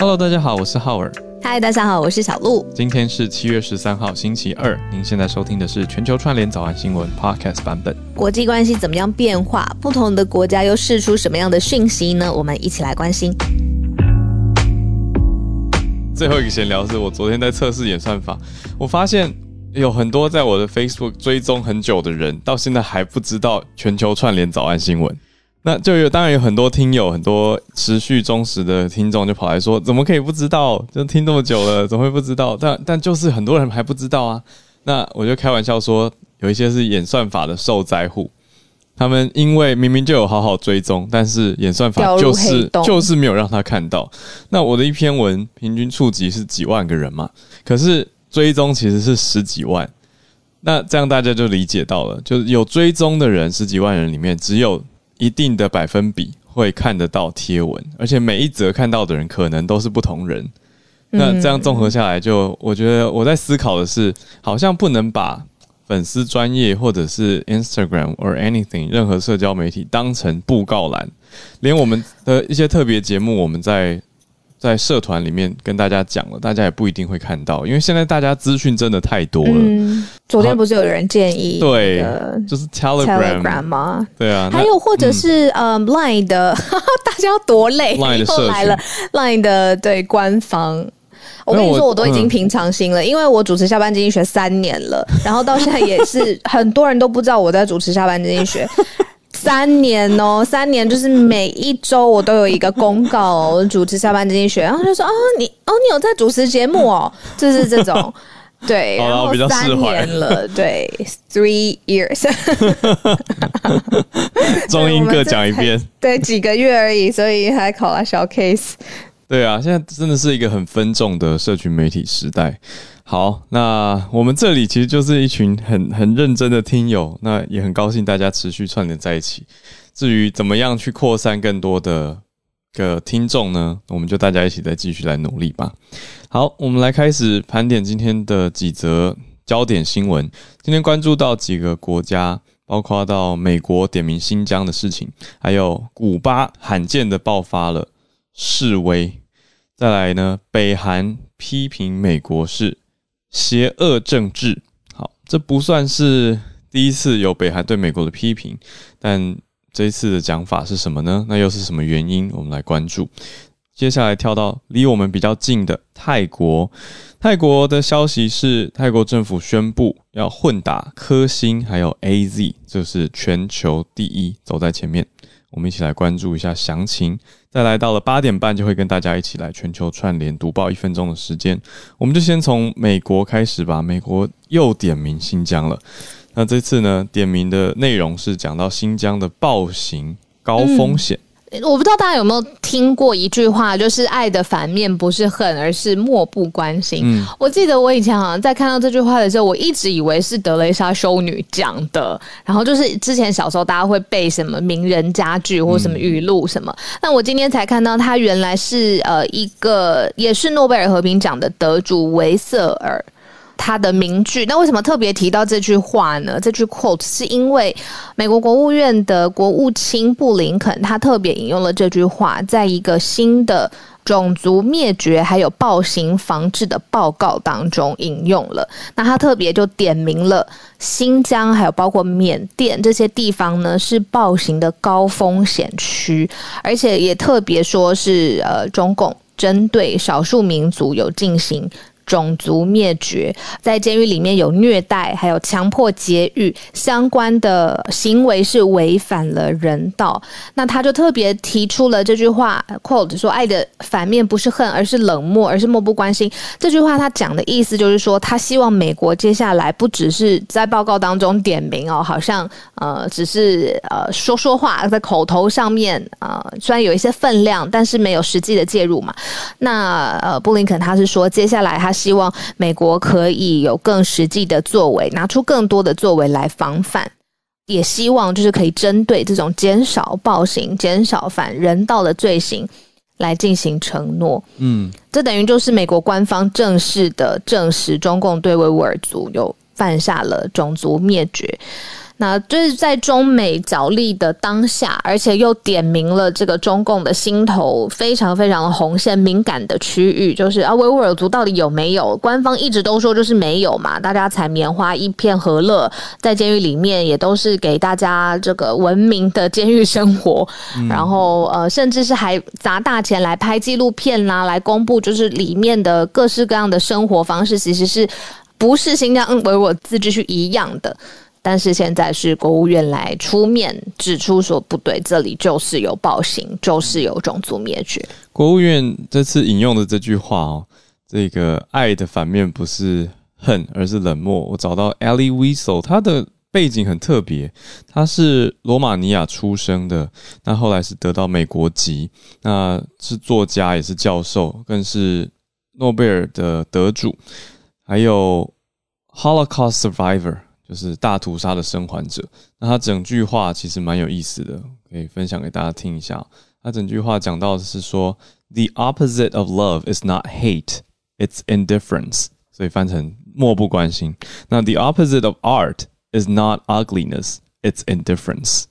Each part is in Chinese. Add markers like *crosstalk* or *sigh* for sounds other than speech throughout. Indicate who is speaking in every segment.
Speaker 1: Hello，大家好，我是浩尔。
Speaker 2: 嗨，大家好，我是小鹿。
Speaker 1: 今天是七月十三号，星期二。您现在收听的是全球串联早安新闻 Podcast 版本。
Speaker 2: 国际关系怎么样变化？不同的国家又释出什么样的讯息呢？我们一起来关心。
Speaker 1: 最后一个闲聊是我昨天在测试演算法，我发现有很多在我的 Facebook 追踪很久的人，到现在还不知道全球串联早安新闻。那就有当然有很多听友，很多持续忠实的听众就跑来说，怎么可以不知道？就听这么久了，怎么会不知道？但但就是很多人还不知道啊。那我就开玩笑说，有一些是演算法的受灾户，他们因为明明就有好好追踪，但是演算法就是就是没有让他看到。那我的一篇文平均触及是几万个人嘛，可是追踪其实是十几万。那这样大家就理解到了，就是有追踪的人十几万人里面只有。一定的百分比会看得到贴文，而且每一则看到的人可能都是不同人。那这样综合下来，就我觉得我在思考的是，好像不能把粉丝专业或者是 Instagram or anything 任何社交媒体当成布告栏，连我们的一些特别节目，我们在。在社团里面跟大家讲了，大家也不一定会看到，因为现在大家资讯真的太多了。嗯，
Speaker 2: 昨天不是有人建议
Speaker 1: 对，就是 Telegram
Speaker 2: 吗？
Speaker 1: 对啊，
Speaker 2: 还有或者是呃 Line 的，*laughs* 大家要多累
Speaker 1: ，Line
Speaker 2: 的来了 Line 的对官方，我跟你说，我都已经平常心了，因为我主持下班经济学三年了，然后到现在也是 *laughs* 很多人都不知道我在主持下班经济学。三年哦，三年就是每一周我都有一个公告，主持下班经济学，然后就说哦，你哦，你有在主持节目哦，就是这种，*laughs* 对，然后三年了，对，three years，*laughs*
Speaker 1: 中英各讲一遍，*laughs*
Speaker 2: 对，几个月而已，所以还考了小 case，
Speaker 1: 对啊，现在真的是一个很分众的社群媒体时代。好，那我们这里其实就是一群很很认真的听友，那也很高兴大家持续串联在一起。至于怎么样去扩散更多的个听众呢？我们就大家一起再继续来努力吧。好，我们来开始盘点今天的几则焦点新闻。今天关注到几个国家，包括到美国点名新疆的事情，还有古巴罕见的爆发了示威。再来呢，北韩批评美国是。邪恶政治，好，这不算是第一次有北韩对美国的批评，但这一次的讲法是什么呢？那又是什么原因？我们来关注。接下来跳到离我们比较近的泰国，泰国的消息是，泰国政府宣布要混打科兴还有 A Z，这是全球第一，走在前面。我们一起来关注一下详情。再来到了八点半，就会跟大家一起来全球串联读报一分钟的时间。我们就先从美国开始吧。美国又点名新疆了。那这次呢，点名的内容是讲到新疆的暴行高风险。
Speaker 2: 我不知道大家有没有听过一句话，就是爱的反面不是恨，而是漠不关心。嗯，我记得我以前好像在看到这句话的时候，我一直以为是德雷莎修女讲的。然后就是之前小时候大家会背什么名人佳句或什么语录什么，那我今天才看到她原来是呃一个也是诺贝尔和平奖的得主维瑟尔。他的名句，那为什么特别提到这句话呢？这句 quote 是因为美国国务院的国务卿布林肯，他特别引用了这句话，在一个新的种族灭绝还有暴行防治的报告当中引用了。那他特别就点名了新疆，还有包括缅甸这些地方呢，是暴行的高风险区，而且也特别说是呃，中共针对少数民族有进行。种族灭绝，在监狱里面有虐待，还有强迫劫狱相关的行为是违反了人道。那他就特别提出了这句话，quote 说：“爱的反面不是恨，而是冷漠，而是漠不关心。”这句话他讲的意思就是说，他希望美国接下来不只是在报告当中点名哦，好像呃只是呃说说话，在口头上面啊，虽然有一些分量，但是没有实际的介入嘛。那呃布林肯他是说，接下来他。希望美国可以有更实际的作为，拿出更多的作为来防范，也希望就是可以针对这种减少暴行、减少反人道的罪行来进行承诺。嗯，这等于就是美国官方正式的证实中共对维吾尔族有犯下了种族灭绝。那就是在中美角力的当下，而且又点明了这个中共的心头非常非常的红线敏感的区域，就是啊维吾尔族到底有没有？官方一直都说就是没有嘛，大家采棉花一片和乐，在监狱里面也都是给大家这个文明的监狱生活，然后呃甚至是还砸大钱来拍纪录片啦，来公布就是里面的各式各样的生活方式，其实是。不是新疆维吾尔自治区一样的，但是现在是国务院来出面指出说不对，这里就是有暴行，就是有种族灭绝。
Speaker 1: 国务院这次引用的这句话哦，这个爱的反面不是恨，而是冷漠。我找到 Eli Wiesel，他的背景很特别，他是罗马尼亚出生的，那后来是得到美国籍，那是作家也是教授，更是诺贝尔的得主。还有 Holocaust survivor，就是大屠杀的生还者。那他整句话其实蛮有意思的，可以分享给大家听一下。他整句话讲到的是说，The opposite of love is not hate, it's indifference。所以翻成漠不关心。那 The opposite of art is not ugliness, it's indifference.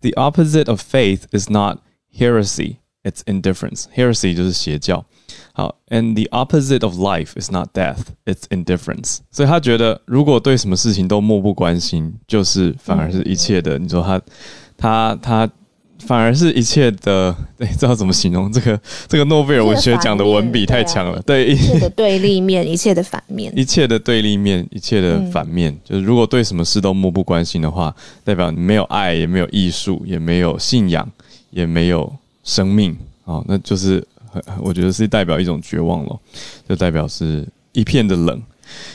Speaker 1: The opposite of faith is not heresy, it's indifference. Heresy 就是邪教。好，and the opposite of life is not death, it's indifference。所以他觉得，如果对什么事情都漠不关心，就是反而是一切的。你说他，他，他，反而是一切的。*laughs* 对，知道怎么形容这个？这个诺贝尔文学奖的文笔太强了。对，
Speaker 2: 一切的对立面，一切的反面，
Speaker 1: 一切的对立面，一切的反面。就是如果对什么事都漠不关心的话，代表你没有爱，也没有艺术，也没有信仰，也没有生命。哦，那就是。我觉得是代表一种绝望咯，就代表是一片的冷，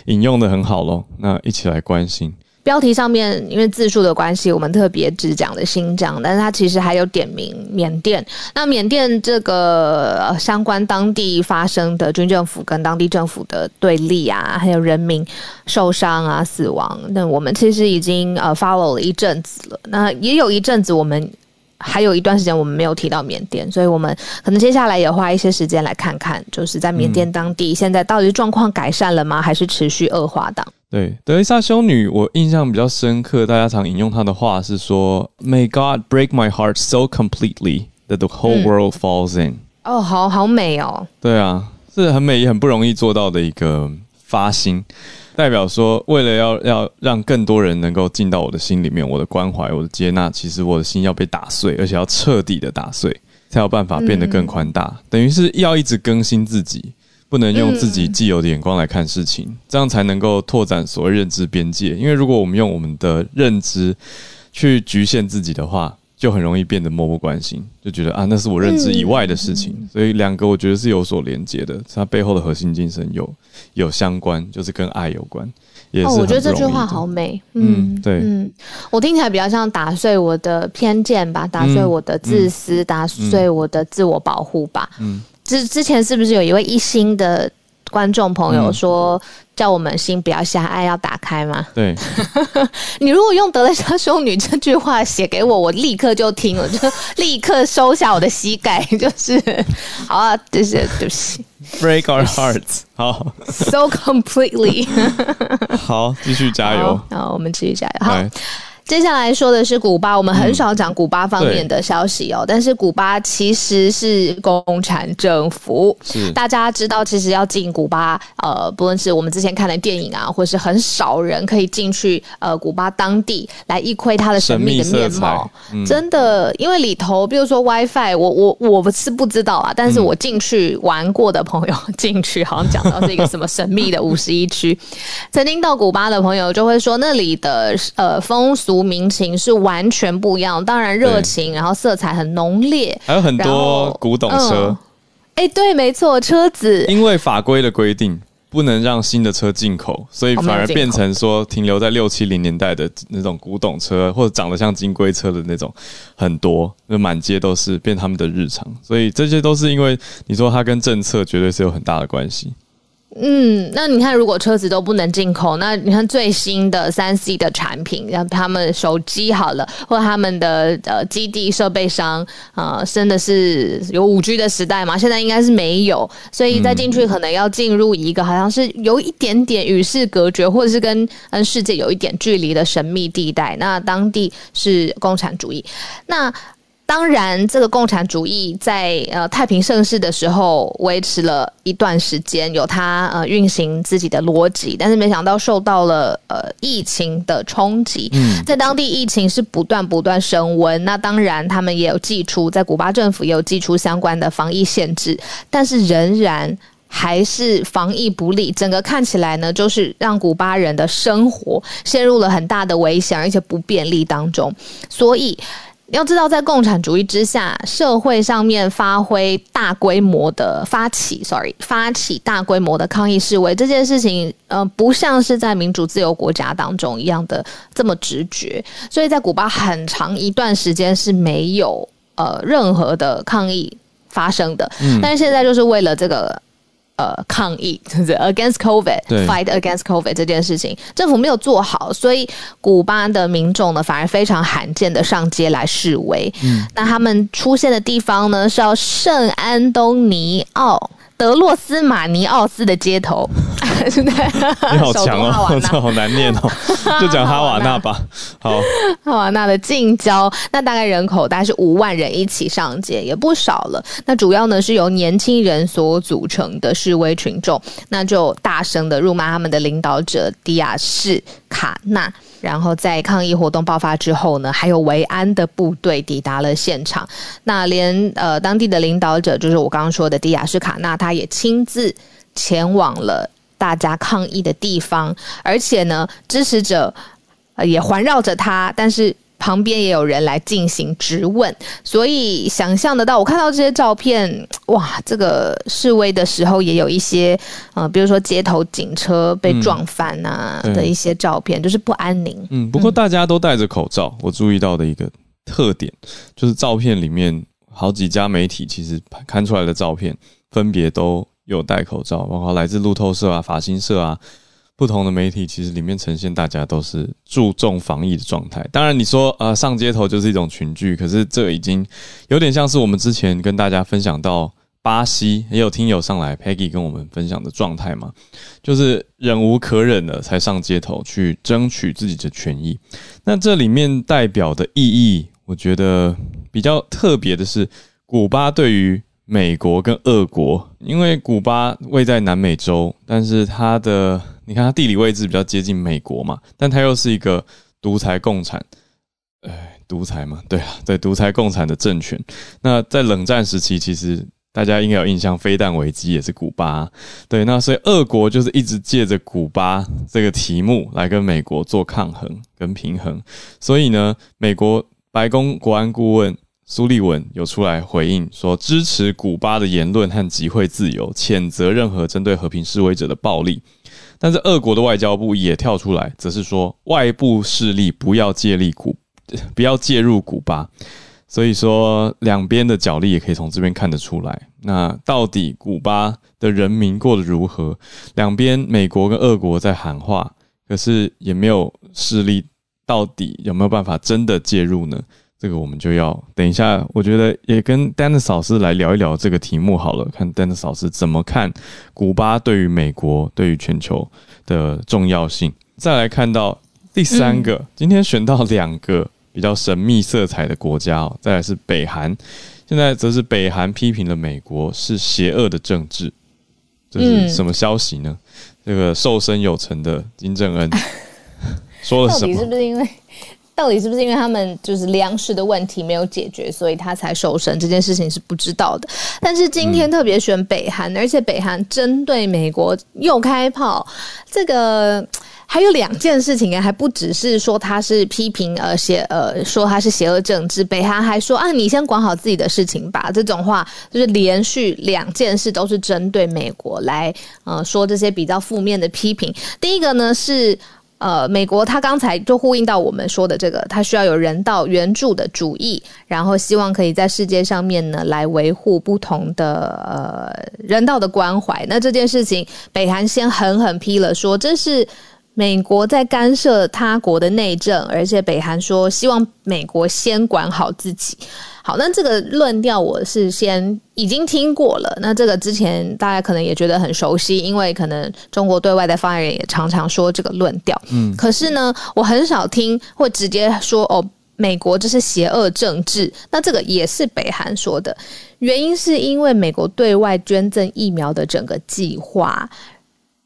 Speaker 1: 引用的很好咯。那一起来关心
Speaker 2: 标题上面，因为字数的关系，我们特别只讲的新疆，但是它其实还有点名缅甸。那缅甸这个相关当地发生的军政府跟当地政府的对立啊，还有人民受伤啊、死亡，那我们其实已经呃 follow 了一阵子了。那也有一阵子我们。还有一段时间我们没有提到缅甸，所以我们可能接下来也花一些时间来看看，就是在缅甸当地现在到底状况改善了吗，还是持续恶化的？
Speaker 1: 对，德丽莎修女，我印象比较深刻，大家常引用她的话是说：“May God break my heart so completely that the whole world falls in。”
Speaker 2: 哦，好好美哦。
Speaker 1: 对啊，是很美也很不容易做到的一个发心。代表说，为了要要让更多人能够进到我的心里面，我的关怀，我的接纳，其实我的心要被打碎，而且要彻底的打碎，才有办法变得更宽大。等于是要一直更新自己，不能用自己既有的眼光来看事情，这样才能够拓展所谓认知边界。因为如果我们用我们的认知去局限自己的话，就很容易变得漠不关心，就觉得啊，那是我认知以外的事情。所以两个我觉得是有所连接的，它背后的核心精神有有相关，就是跟爱有关。也是，
Speaker 2: 我觉得这句话好美。
Speaker 1: 嗯，对，
Speaker 2: 嗯，我听起来比较像打碎我的偏见吧，打碎我的自私，打碎我的自我保护吧。嗯，之之前是不是有一位一心的观众朋友说？叫我们心不要狭隘，要打开吗？
Speaker 1: 对，*laughs*
Speaker 2: 你如果用德雷莎修女这句话写给我，我立刻就听了，就立刻收下我的膝盖，就是好啊，就是对不起
Speaker 1: ，break our hearts，好
Speaker 2: ，so completely，
Speaker 1: 好，继续加油，
Speaker 2: 好，我们继续加油，好。接下来说的是古巴，我们很少讲古巴方面的消息哦。但是古巴其实是共产政府，大家知道，其实要进古巴，呃，不论是我们之前看的电影啊，或是很少人可以进去，呃，古巴当地来一窥它的神秘的面貌。真的，因为里头，比如说 WiFi，我我我是不知道啊，但是我进去玩过的朋友进去，好像讲到是一个什么神秘的五十一区。曾经到古巴的朋友就会说，那里的呃风俗。民情是完全不一样，当然热情，然后色彩很浓烈，
Speaker 1: 还有很多古董车。
Speaker 2: 哎，对，没错，车子
Speaker 1: 因为法规的规定不能让新的车进口，所以反而变成说停留在六七零年代的那种古董车，或者长得像金龟车的那种很多，就满街都是，变他们的日常。所以这些都是因为你说它跟政策绝对是有很大的关系。
Speaker 2: 嗯，那你看，如果车子都不能进口，那你看最新的三 C 的产品，让他们手机好了，或他们的呃基地设备商啊，真的是有五 G 的时代嘛？现在应该是没有，所以再进去可能要进入一个好像是有一点点与世隔绝，或者是跟跟世界有一点距离的神秘地带。那当地是共产主义，那。当然，这个共产主义在呃太平盛世的时候维持了一段时间，有它呃运行自己的逻辑，但是没想到受到了呃疫情的冲击，嗯在当地疫情是不断不断升温。那当然，他们也有寄出，在古巴政府也有寄出相关的防疫限制，但是仍然还是防疫不力，整个看起来呢，就是让古巴人的生活陷入了很大的危险而且不便利当中，所以。要知道，在共产主义之下，社会上面发挥大规模的发起，sorry，发起大规模的抗议示威这件事情，呃，不像是在民主自由国家当中一样的这么直觉。所以在古巴很长一段时间是没有呃任何的抗议发生的。嗯，但是现在就是为了这个。呃，抗议 *laughs* 就是 against COVID，fight against COVID 这件事情，政府没有做好，所以古巴的民众呢，反而非常罕见的上街来示威。嗯，那他们出现的地方呢，是要圣安东尼奥。德洛斯马尼奥斯的街头，*laughs* *laughs*
Speaker 1: 你好强哦，*laughs* 这好难念哦，就讲哈瓦那吧。好，
Speaker 2: 哈瓦那的近郊，那大概人口大概是五万人一起上街，也不少了。那主要呢是由年轻人所组成的示威群众，那就大声的辱骂他们的领导者迪亚士卡纳。然后在抗议活动爆发之后呢，还有维安的部队抵达了现场。那连呃当地的领导者，就是我刚刚说的迪亚斯卡纳，他也亲自前往了大家抗议的地方，而且呢，支持者呃也环绕着他，但是。旁边也有人来进行质问，所以想象得到，我看到这些照片，哇，这个示威的时候也有一些，呃，比如说街头警车被撞翻啊的一些照片，就是不安宁。
Speaker 1: 嗯，不过大家都戴着口罩，我注意到的一个特点就是照片里面好几家媒体其实看出来的照片分别都有戴口罩，包括来自路透社啊、法新社啊。不同的媒体其实里面呈现大家都是注重防疫的状态。当然，你说呃上街头就是一种群聚，可是这已经有点像是我们之前跟大家分享到巴西也有听友上来，Peggy 跟我们分享的状态嘛，就是忍无可忍了才上街头去争取自己的权益。那这里面代表的意义，我觉得比较特别的是，古巴对于美国跟俄国，因为古巴位在南美洲，但是它的你看，它地理位置比较接近美国嘛，但它又是一个独裁共产，哎，独裁嘛，对啊，对，独裁共产的政权。那在冷战时期，其实大家应该有印象，飞弹危机也是古巴，对。那所以，俄国就是一直借着古巴这个题目来跟美国做抗衡跟平衡。所以呢，美国白宫国安顾问苏利文有出来回应说，支持古巴的言论和集会自由，谴责任何针对和平示威者的暴力。但是，俄国的外交部也跳出来，则是说外部势力不要借力古，不要介入古巴。*laughs* 所以说，两边的角力也可以从这边看得出来。那到底古巴的人民过得如何？两边美国跟俄国在喊话，可是也没有势力，到底有没有办法真的介入呢？这个我们就要等一下，我觉得也跟丹尼斯老师来聊一聊这个题目好了，看丹尼斯老师怎么看古巴对于美国、对于全球的重要性。再来看到第三个，今天选到两个比较神秘色彩的国家哦，再来是北韩，现在则是北韩批评了美国是邪恶的政治，这是什么消息呢？这个瘦身有成的金正恩 *laughs* 说了什么？
Speaker 2: 是不是因为？到底是不是因为他们就是粮食的问题没有解决，所以他才瘦身？这件事情是不知道的。但是今天特别选北韩，而且北韩针对美国又开炮，这个还有两件事情啊，还不只是说他是批评而邪呃说他是邪恶政治，北韩还说啊你先管好自己的事情吧。这种话就是连续两件事都是针对美国来呃说这些比较负面的批评。第一个呢是。呃，美国他刚才就呼应到我们说的这个，他需要有人道援助的主义，然后希望可以在世界上面呢来维护不同的呃人道的关怀。那这件事情，北韩先狠狠批了，说这是。美国在干涉他国的内政，而且北韩说希望美国先管好自己。好，那这个论调我是先已经听过了。那这个之前大家可能也觉得很熟悉，因为可能中国对外的发言人也常常说这个论调。嗯，可是呢，我很少听会直接说哦，美国这是邪恶政治。那这个也是北韩说的，原因是因为美国对外捐赠疫苗的整个计划。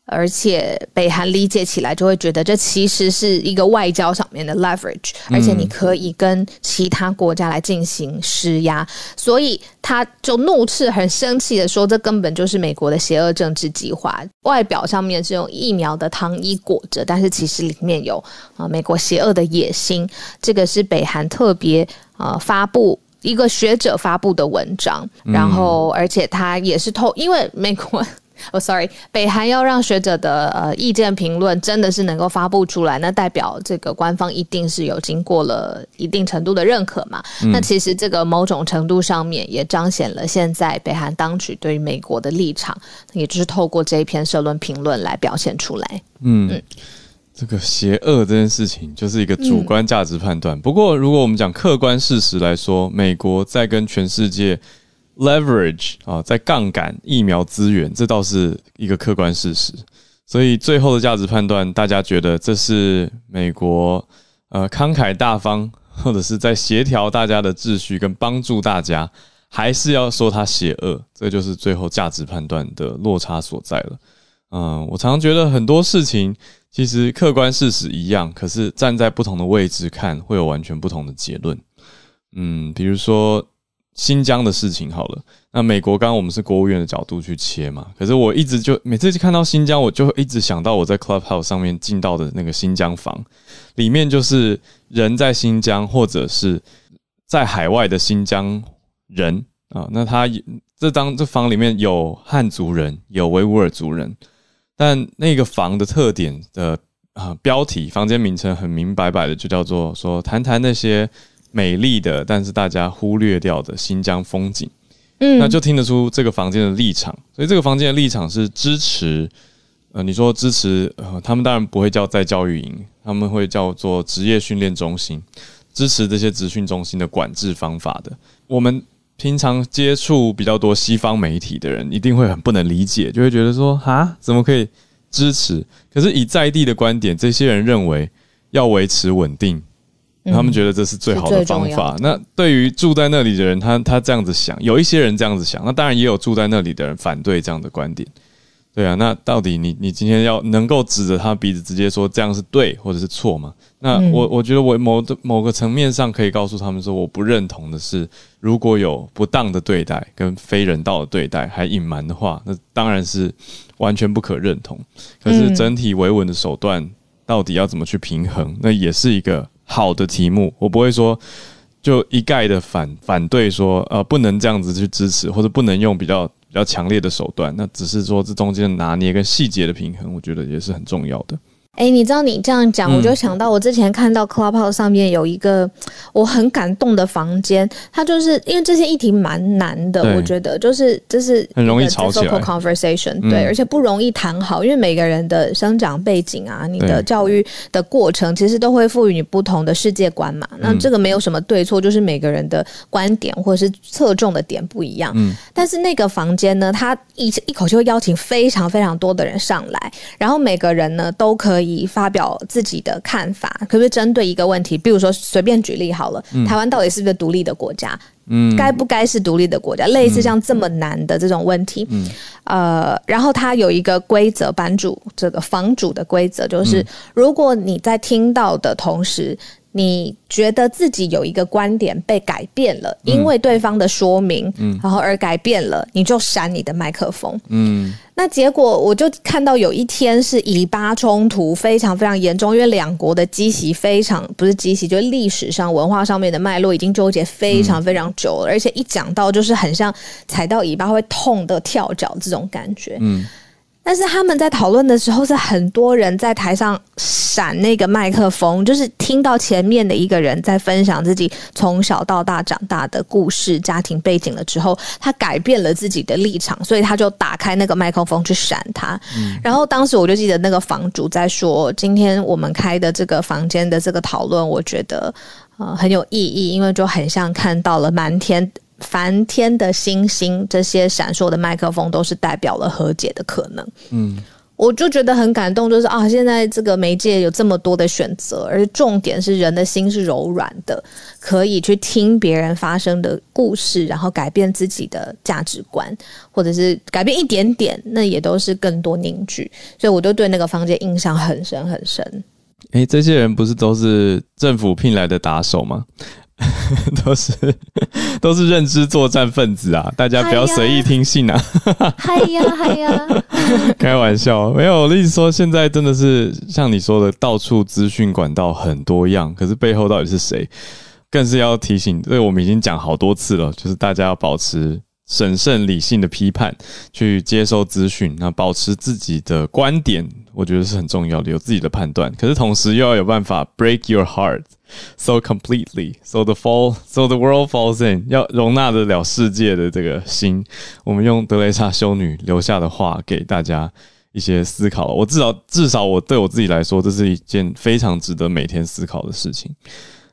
Speaker 2: 而且北韩理解起来就会觉得这其实是一个外交上面的 leverage，而且你可以跟其他国家来进行施压，所以他就怒斥、很生气的说：“这根本就是美国的邪恶政治计划。外表上面是用疫苗的糖衣裹着，但是其实里面有啊美国邪恶的野心。”这个是北韩特别啊发布一个学者发布的文章，然后而且他也是透，因为美国。哦，sorry，北韩要让学者的呃意见评论真的是能够发布出来，那代表这个官方一定是有经过了一定程度的认可嘛？那其实这个某种程度上面也彰显了现在北韩当局对于美国的立场，也就是透过这一篇社论评论来表现出来。
Speaker 1: 嗯，这个邪恶这件事情就是一个主观价值判断。不过，如果我们讲客观事实来说，美国在跟全世界。Leverage 啊，在杠杆疫苗资源，这倒是一个客观事实。所以最后的价值判断，大家觉得这是美国呃慷慨大方，或者是在协调大家的秩序跟帮助大家，还是要说它邪恶？这就是最后价值判断的落差所在了。嗯，我常常觉得很多事情其实客观事实一样，可是站在不同的位置看，会有完全不同的结论。嗯，比如说。新疆的事情好了，那美国刚刚我们是国务院的角度去切嘛，可是我一直就每次看到新疆，我就一直想到我在 Clubhouse 上面进到的那个新疆房，里面就是人在新疆或者是在海外的新疆人啊，那他这当这房里面有汉族人，有维吾尔族人，但那个房的特点的啊标题房间名称很明白白的就叫做说谈谈那些。美丽的，但是大家忽略掉的新疆风景，嗯，那就听得出这个房间的立场。所以这个房间的立场是支持，呃，你说支持，呃，他们当然不会叫在教育营，他们会叫做职业训练中心，支持这些职训中心的管制方法的。我们平常接触比较多西方媒体的人，一定会很不能理解，就会觉得说，啊，怎么可以支持？可是以在地的观点，这些人认为要维持稳定。他们觉得这是最好的方法。那对于住在那里的人，他他这样子想，有一些人这样子想，那当然也有住在那里的人反对这样的观点。对啊，那到底你你今天要能够指着他鼻子直接说这样是对或者是错吗？那我我觉得我某的某个层面上可以告诉他们说，我不认同的是，如果有不当的对待跟非人道的对待还隐瞒的话，那当然是完全不可认同。可是整体维稳的手段到底要怎么去平衡，那也是一个。好的题目，我不会说就一概的反反对说，呃，不能这样子去支持，或者不能用比较比较强烈的手段。那只是说这中间的拿捏跟细节的平衡，我觉得也是很重要的。
Speaker 2: 哎，你知道你这样讲，我就想到我之前看到 Clubhouse 上面有一个我很感动的房间，它就是因为这些议题蛮难的，我觉得就是就是
Speaker 1: 很容易吵起来
Speaker 2: ，conversation 对，而且不容易谈好，因为每个人的生长背景啊，你的教育的过程，其实都会赋予你不同的世界观嘛。那这个没有什么对错，就是每个人的观点或者是侧重的点不一样。嗯，但是那个房间呢，他一一口就会邀请非常非常多的人上来，然后每个人呢都可以。以发表自己的看法，可不可以针对一个问题？比如说，随便举例好了，台湾到底是不是独立的国家？嗯，该不该是独立的国家？类似像这么难的这种问题，嗯，呃，然后它有一个规则，版主这个房主的规则就是，如果你在听到的同时。你觉得自己有一个观点被改变了，因为对方的说明，然后而改变了，你就删你的麦克风。嗯，那结果我就看到有一天是以巴冲突非常非常严重，因为两国的积习非常不是积习，就是历史上文化上面的脉络已经纠结非常非常久了，而且一讲到就是很像踩到尾巴会痛的跳脚这种感觉。嗯。但是他们在讨论的时候，是很多人在台上闪那个麦克风，就是听到前面的一个人在分享自己从小到大长大的故事、家庭背景了之后，他改变了自己的立场，所以他就打开那个麦克风去闪他。然后当时我就记得那个房主在说：“今天我们开的这个房间的这个讨论，我觉得呃很有意义，因为就很像看到了满天。”梵天的星星，这些闪烁的麦克风都是代表了和解的可能。嗯，我就觉得很感动，就是啊，现在这个媒介有这么多的选择，而重点是人的心是柔软的，可以去听别人发生的故事，然后改变自己的价值观，或者是改变一点点，那也都是更多凝聚。所以，我就对那个房间印象很深很深。
Speaker 1: 哎，这些人不是都是政府聘来的打手吗？*laughs* 都是 *laughs* 都是认知作战分子啊！大家不要随意听信啊！
Speaker 2: 嗨呀嗨呀！*laughs*
Speaker 1: 开玩笑，没有。我的意思说，现在真的是像你说的，到处资讯管道很多样，可是背后到底是谁？更是要提醒，这个我们已经讲好多次了，就是大家要保持审慎理性的批判，去接收资讯，那保持自己的观点，我觉得是很重要的，有自己的判断。可是同时又要有办法 break your heart。So completely, so the fall, so the world falls in，要容纳得了世界的这个心。我们用德雷莎修女留下的话给大家一些思考。我至少至少我对我自己来说，这是一件非常值得每天思考的事情。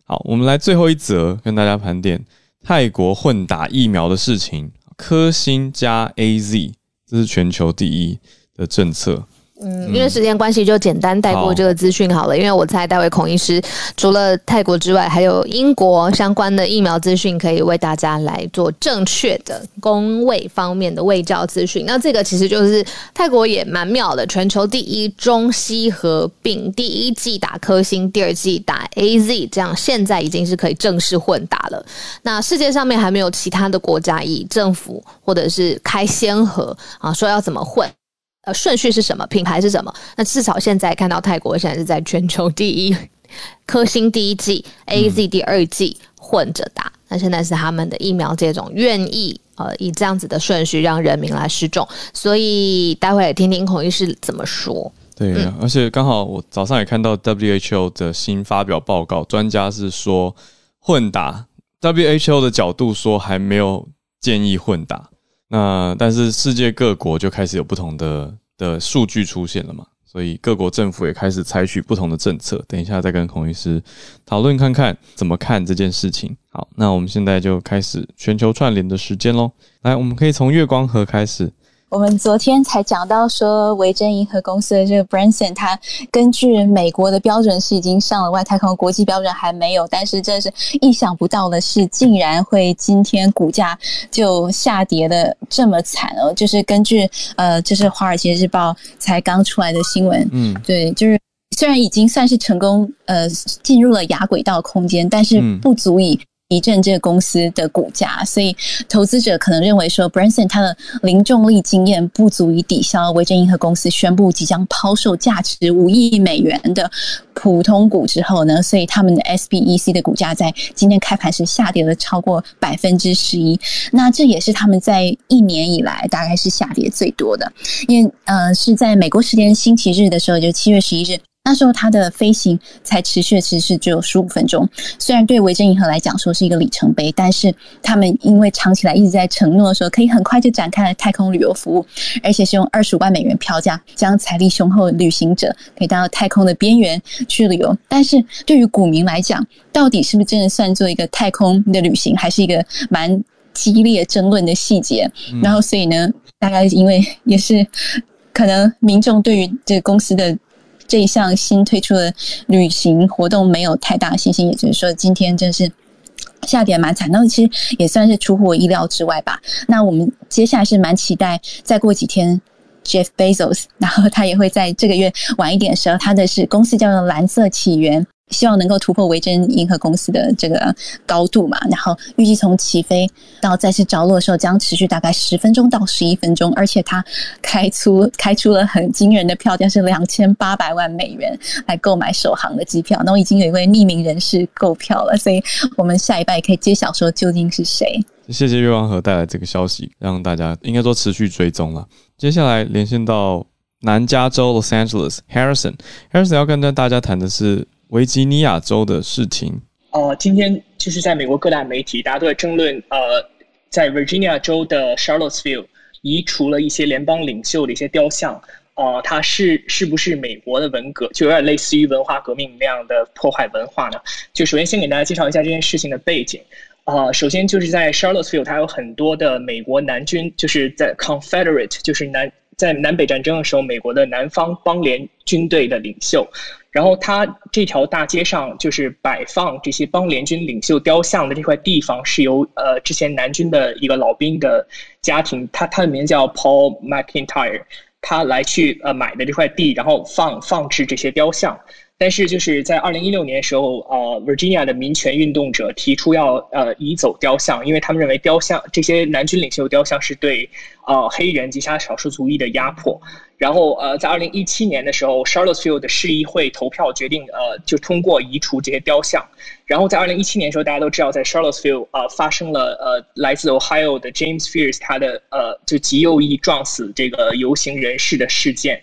Speaker 1: 好，我们来最后一则跟大家盘点泰国混打疫苗的事情。科兴加 A Z，这是全球第一的政策。
Speaker 2: 嗯，因为时间关系，就简单带过这个资讯好了。因为我猜戴维孔医师除了泰国之外，还有英国相关的疫苗资讯可以为大家来做正确的工位方面的卫教资讯。那这个其实就是泰国也蛮妙的，全球第一中西合并，第一季打科兴，第二季打 A Z，这样现在已经是可以正式混打了。那世界上面还没有其他的国家以政府或者是开先河啊，说要怎么混。呃，顺序是什么？品牌是什么？那至少现在看到泰国现在是在全球第一，*laughs* 科兴第一季，A Z 第二季混着打。那现在是他们的疫苗接种愿意呃以这样子的顺序让人民来施种，所以待会听听孔医师怎么说。
Speaker 1: 对，而且刚好我早上也看到 W H O 的新发表报告，专家是说混打，W H O 的角度说还没有建议混打。那但是世界各国就开始有不同的的数据出现了嘛，所以各国政府也开始采取不同的政策。等一下再跟孔医师讨论看看怎么看这件事情。好，那我们现在就开始全球串联的时间喽。来，我们可以从月光河开始。
Speaker 3: 我们昨天才讲到说，维珍银河公司的这个 Branson，它根据美国的标准是已经上了外太空，国际标准还没有。但是真是意想不到的是，竟然会今天股价就下跌的这么惨哦！就是根据呃，这是《华尔街日报》才刚出来的新闻，嗯，对，就是虽然已经算是成功呃进入了亚轨道空间，但是不足以。一阵这个公司的股价，所以投资者可能认为说，Branson 他的零重力经验不足以抵消维珍银河公司宣布即将抛售价值五亿美元的普通股之后呢，所以他们的 SBEC 的股价在今天开盘是下跌了超过百分之十一。那这也是他们在一年以来大概是下跌最多的，因为呃是在美国时间星期日的时候，就七月十一日。那时候它的飞行才持续，其实只有十五分钟。虽然对维珍银河来讲说是一个里程碑，但是他们因为长期来一直在承诺说可以很快就展开了太空旅游服务，而且是用二十五万美元票价将财力雄厚的旅行者可以到太空的边缘去旅游。但是对于股民来讲，到底是不是真的算作一个太空的旅行，还是一个蛮激烈争论的细节？然后所以呢，大概因为也是可能民众对于这个公司的。这一项新推出的旅行活动没有太大信心，也就是说，今天真是下跌蛮惨。那其实也算是出乎我意料之外吧。那我们接下来是蛮期待，再过几天，Jeff Bezos，然后他也会在这个月晚一点的时候，他的是公司叫做蓝色起源。希望能够突破维珍银河公司的这个高度嘛，然后预计从起飞到再次着陆的时候将持续大概十分钟到十一分钟，而且它开出 *laughs* 开出了很惊人的票价是两千八百万美元来购买首航的机票，那我已经有一位匿名人士购票了，所以我们下一拜可以揭晓说究竟是谁。
Speaker 1: 谢谢月光河带来这个消息，让大家应该说持续追踪了。接下来连线到南加州 Los Angeles Harrison Harrison 要跟大家谈的是维吉尼亚州的事情。
Speaker 4: 呃，今天就是在美国各大媒体，大家都在争论，呃，在 Virginia 州的 Charlottesville 移除了一些联邦领袖的一些雕像，呃，它是是不是美国的文革，就有点类似于文化革命那样的破坏文化呢？就首先先给大家介绍一下这件事情的背景。啊，首先就是在 Charlottesville，它有很多的美国南军，就是在 Confederate，就是南在南北战争的时候，美国的南方邦联军队的领袖。然后，它这条大街上就是摆放这些邦联军领袖雕像的这块地方，是由呃之前南军的一个老兵的家庭，他他的名叫 Paul McIntyre，他来去呃买的这块地，然后放放置这些雕像。但是就是在二零一六年的时候，呃，Virginia 的民权运动者提出要呃移走雕像，因为他们认为雕像这些南军领袖雕像是对呃黑人及其他少数族裔的压迫。然后呃，在二零一七年的时候，Charlottesville 的市议会投票决定呃就通过移除这些雕像。然后在二零一七年的时候，大家都知道在 Charlottesville 呃发生了呃来自 Ohio 的 James Fears 他的呃就极右翼撞死这个游行人士的事件。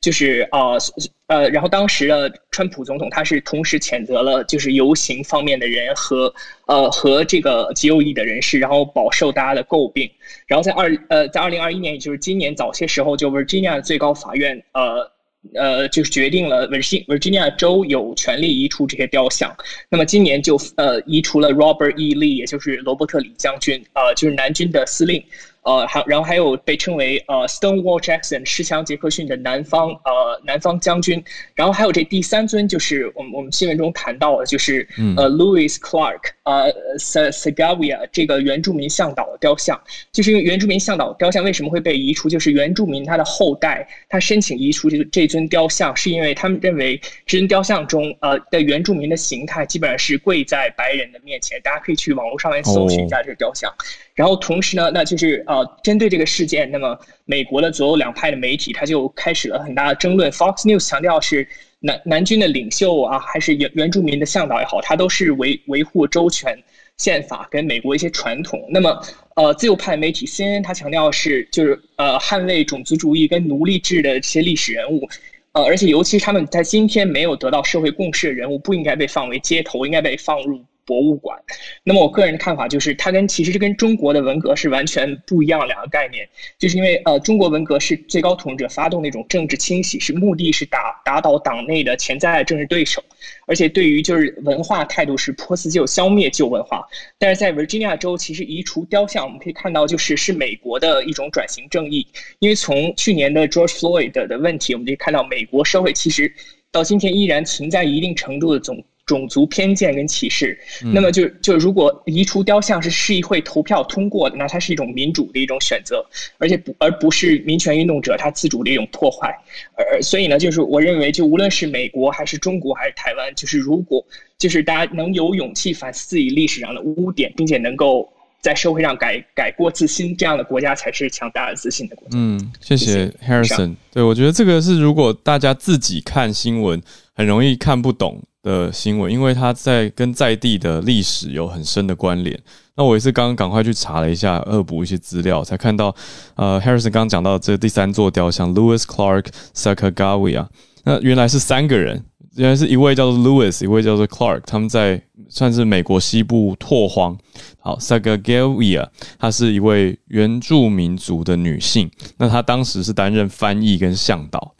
Speaker 4: 就是呃呃，然后当时的川普总统他是同时谴责了就是游行方面的人和呃和这个极右翼的人士，然后饱受大家的诟病。然后在二呃在二零二一年，也就是今年早些时候，就 Virginia 最高法院呃呃就是决定了 Virginia Virginia 州有权利移除这些雕像。那么今年就呃移除了 Robert E. Lee，也就是罗伯特李将军，呃就是南军的司令。呃，还然后还有被称为呃 Stonewall Jackson 施枪杰克逊的南方呃南方将军，然后还有这第三尊就是我们我们新闻中谈到的，就是呃 Louis Clark 呃 Segavia 这个原住民向导的雕像，就是因为原住民向导雕像为什么会被移除？就是原住民他的后代他申请移除这这尊雕像，是因为他们认为这尊雕像中呃的原住民的形态基本上是跪在白人的面前，大家可以去网络上面搜寻一下这个雕像。然后同时呢，那就是呃，针对这个事件，那么美国的左右两派的媒体，他就开始了很大的争论。Fox News 强调是南南军的领袖啊，还是原原住民的向导也好，他都是维维护周全宪法跟美国一些传统。那么呃，自由派媒体 CNN 他强调是就是呃，捍卫种族主义跟奴隶制的这些历史人物，呃，而且尤其是他们在今天没有得到社会共识的人物，不应该被放为街头，应该被放入。博物馆，那么我个人的看法就是，它跟其实是跟中国的文革是完全不一样两个概念，就是因为呃，中国文革是最高统治者发动那种政治清洗，是目的是打打倒党内的潜在的政治对手，而且对于就是文化态度是破四旧、消灭旧文化。但是在 Virginia 州，其实移除雕像，我们可以看到就是是美国的一种转型正义，因为从去年的 George Floyd 的问题，我们可以看到美国社会其实到今天依然存在一定程度的总。种族偏见跟歧视，那么就就如果移除雕像是市议会投票通过的，那它是一种民主的一种选择，而且不而不是民权运动者他自主的一种破坏。而所以呢，就是我认为，就无论是美国还是中国还是台湾，就是如果就是大家能有勇气反思自己历史上的污点，并且能够在社会上改改过自新，这样的国家才是强大的自信的国家。
Speaker 1: 嗯，谢谢 Harrison。对我觉得这个是如果大家自己看新闻，很容易看不懂。的新闻，因为他在跟在地的历史有很深的关联。那我也是刚刚赶快去查了一下，恶补一些资料，才看到，呃，Harrison 刚刚讲到这第三座雕像 Lewis Clark Sacagawea，那原来是三个人，原来是一位叫做 Lewis，一位叫做 Clark，他们在算是美国西部拓荒。好，Sacagawea，她是一位原住民族的女性，那她当时是担任翻译跟向导。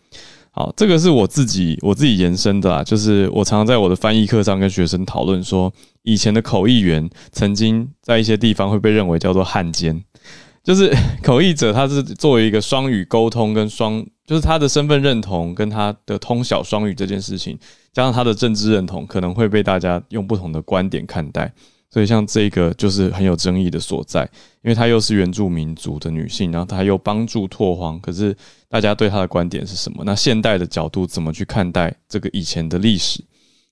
Speaker 1: 好，这个是我自己我自己延伸的啦，就是我常常在我的翻译课上跟学生讨论说，以前的口译员曾经在一些地方会被认为叫做汉奸，就是 *laughs* 口译者他是作为一个双语沟通跟双，就是他的身份认同跟他的通晓双语这件事情，加上他的政治认同，可能会被大家用不同的观点看待。所以像这个就是很有争议的所在，因为她又是原住民族的女性，然后她又帮助拓荒，可是大家对她的观点是什么？那现代的角度怎么去看待这个以前的历史？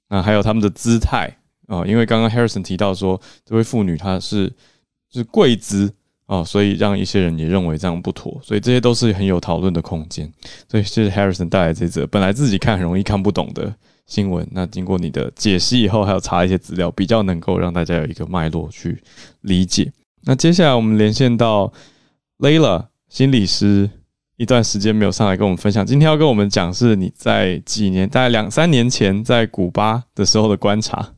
Speaker 1: 那还有他们的姿态啊？因为刚刚 Harrison 提到说，这位妇女她是是跪姿啊，所以让一些人也认为这样不妥，所以这些都是很有讨论的空间。所以谢谢 Harrison 带来这则本来自己看很容易看不懂的。新闻那经过你的解析以后，还有查一些资料，比较能够让大家有一个脉络去理解。那接下来我们连线到 Layla 心理师一段时间没有上来跟我们分享。今天要跟我们讲是你在几年，大概两三年前在古巴的时候的观察。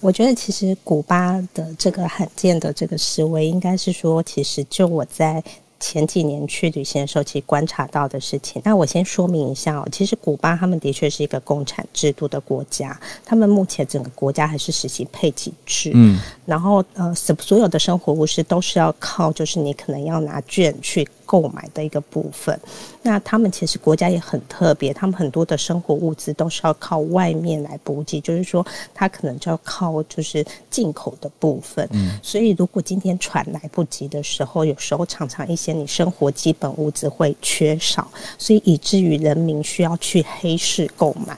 Speaker 5: 我觉得其实古巴的这个罕见的这个思维，应该是说，其实就我在。前几年去旅行的时候，其实观察到的事情。那我先说明一下哦，其实古巴他们的确是一个共产制度的国家，他们目前整个国家还是实行配给制。嗯，然后呃，所所有的生活物资都是要靠，就是你可能要拿券去。购买的一个部分，那他们其实国家也很特别，他们很多的生活物资都是要靠外面来补给，就是说他可能就要靠就是进口的部分。嗯，所以如果今天船来不及的时候，有时候常常一些你生活基本物资会缺少，所以以至于人民需要去黑市购买。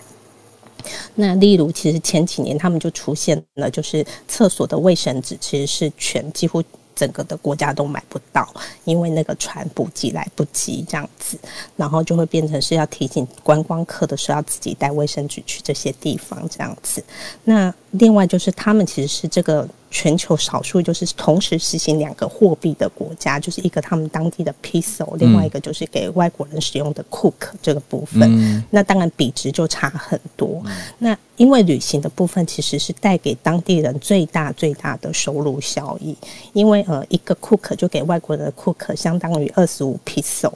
Speaker 5: 那例如，其实前几年他们就出现了，就是厕所的卫生纸其实是全几乎。整个的国家都买不到，因为那个船补给来不及，这样子，然后就会变成是要提醒观光客的时候要自己带卫生纸去这些地方，这样子。那另外就是他们其实是这个。全球少数就是同时实行两个货币的国家，就是一个他们当地的 peso，另外一个就是给外国人使用的 cook 这个部分。那当然比值就差很多。那因为旅行的部分其实是带给当地人最大最大的收入效益，因为呃一个 cook 就给外国人的 cook 相当于二十五 peso，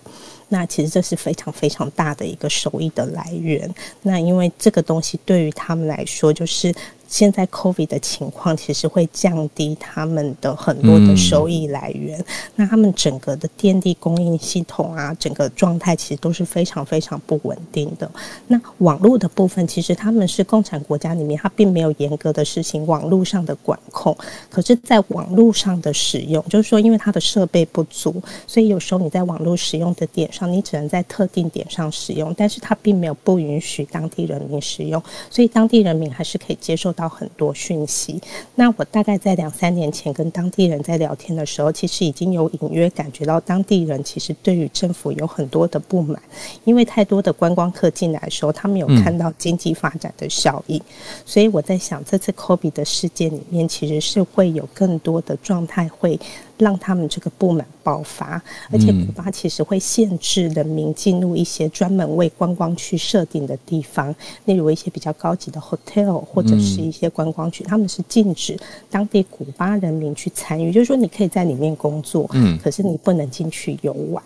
Speaker 5: 那其实这是非常非常大的一个收益的来源。那因为这个东西对于他们来说就是。现在 COVID 的情况其实会降低他们的很多的收益来源，那他们整个的电力供应系统啊，整个状态其实都是非常非常不稳定的。那网络的部分，其实他们是共产国家里面，它并没有严格的实行网络上的管控。可是，在网络上的使用，就是说，因为它的设备不足，所以有时候你在网络使用的点上，你只能在特定点上使用，但是它并没有不允许当地人民使用，所以当地人民还是可以接受到。很多讯息。那我大概在两三年前跟当地人在聊天的时候，其实已经有隐约感觉到当地人其实对于政府有很多的不满，因为太多的观光客进来的时候，他们有看到经济发展的效益。所以我在想，这次 COVID 的事件里面，其实是会有更多的状态会。让他们这个不满爆发，而且古巴其实会限制人民进入一些专门为观光区设定的地方，例如一些比较高级的 hotel 或者是一些观光区，他们是禁止当地古巴人民去参与，就是说你可以在里面工作，嗯，可是你不能进去游玩。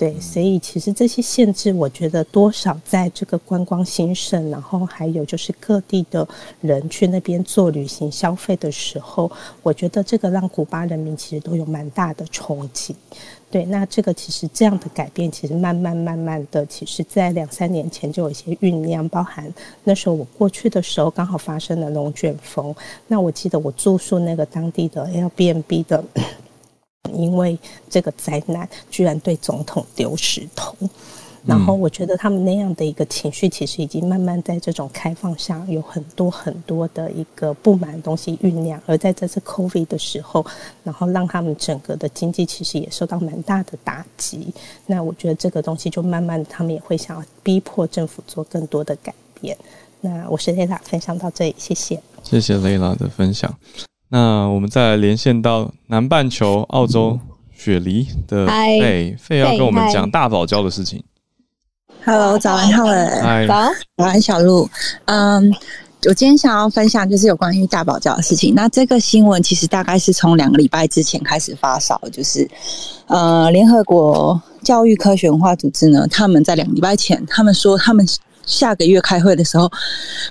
Speaker 5: 对，所以其实这些限制，我觉得多少在这个观光兴盛，然后还有就是各地的人去那边做旅行消费的时候，我觉得这个让古巴人民其实都有蛮大的冲击。对，那这个其实这样的改变，其实慢慢慢慢的，其实在两三年前就有一些酝酿，包含那时候我过去的时候刚好发生了龙卷风，那我记得我住宿那个当地的 Airbnb 的。因为这个灾难，居然对总统丢石头，然后我觉得他们那样的一个情绪，其实已经慢慢在这种开放下，有很多很多的一个不满东西酝酿。而在这次 COVID 的时候，然后让他们整个的经济其实也受到蛮大的打击。那我觉得这个东西就慢慢，他们也会想要逼迫政府做更多的改变。那我是雷拉，分享到这里，谢谢，
Speaker 1: 谢谢雷拉的分享。那我们再来连线到南半球澳洲雪梨的费费，要跟我们讲大堡礁的事情。
Speaker 6: Hello，早安，好
Speaker 1: 了，
Speaker 6: 早，早安，小鹿。嗯，我今天想要分享就是有关于大堡礁的事情。那这个新闻其实大概是从两个礼拜之前开始发烧，就是呃，联合国教育科学文化组织呢，他们在两个礼拜前，他们说他们下个月开会的时候，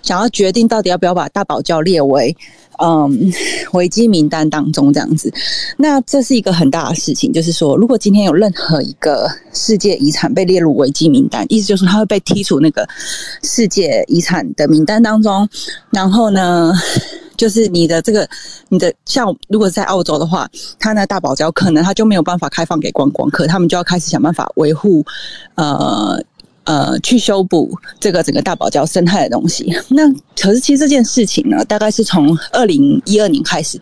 Speaker 6: 想要决定到底要不要把大堡礁列为。嗯，危机名单当中这样子，那这是一个很大的事情，就是说，如果今天有任何一个世界遗产被列入危机名单，意思就是它会被剔除那个世界遗产的名单当中。然后呢，就是你的这个，你的像如果在澳洲的话，它那大堡礁可能它就没有办法开放给观光客，他们就要开始想办法维护，呃。呃，去修补这个整个大堡礁生态的东西。那 *laughs* 可是其实这件事情呢，大概是从二零一二年开始，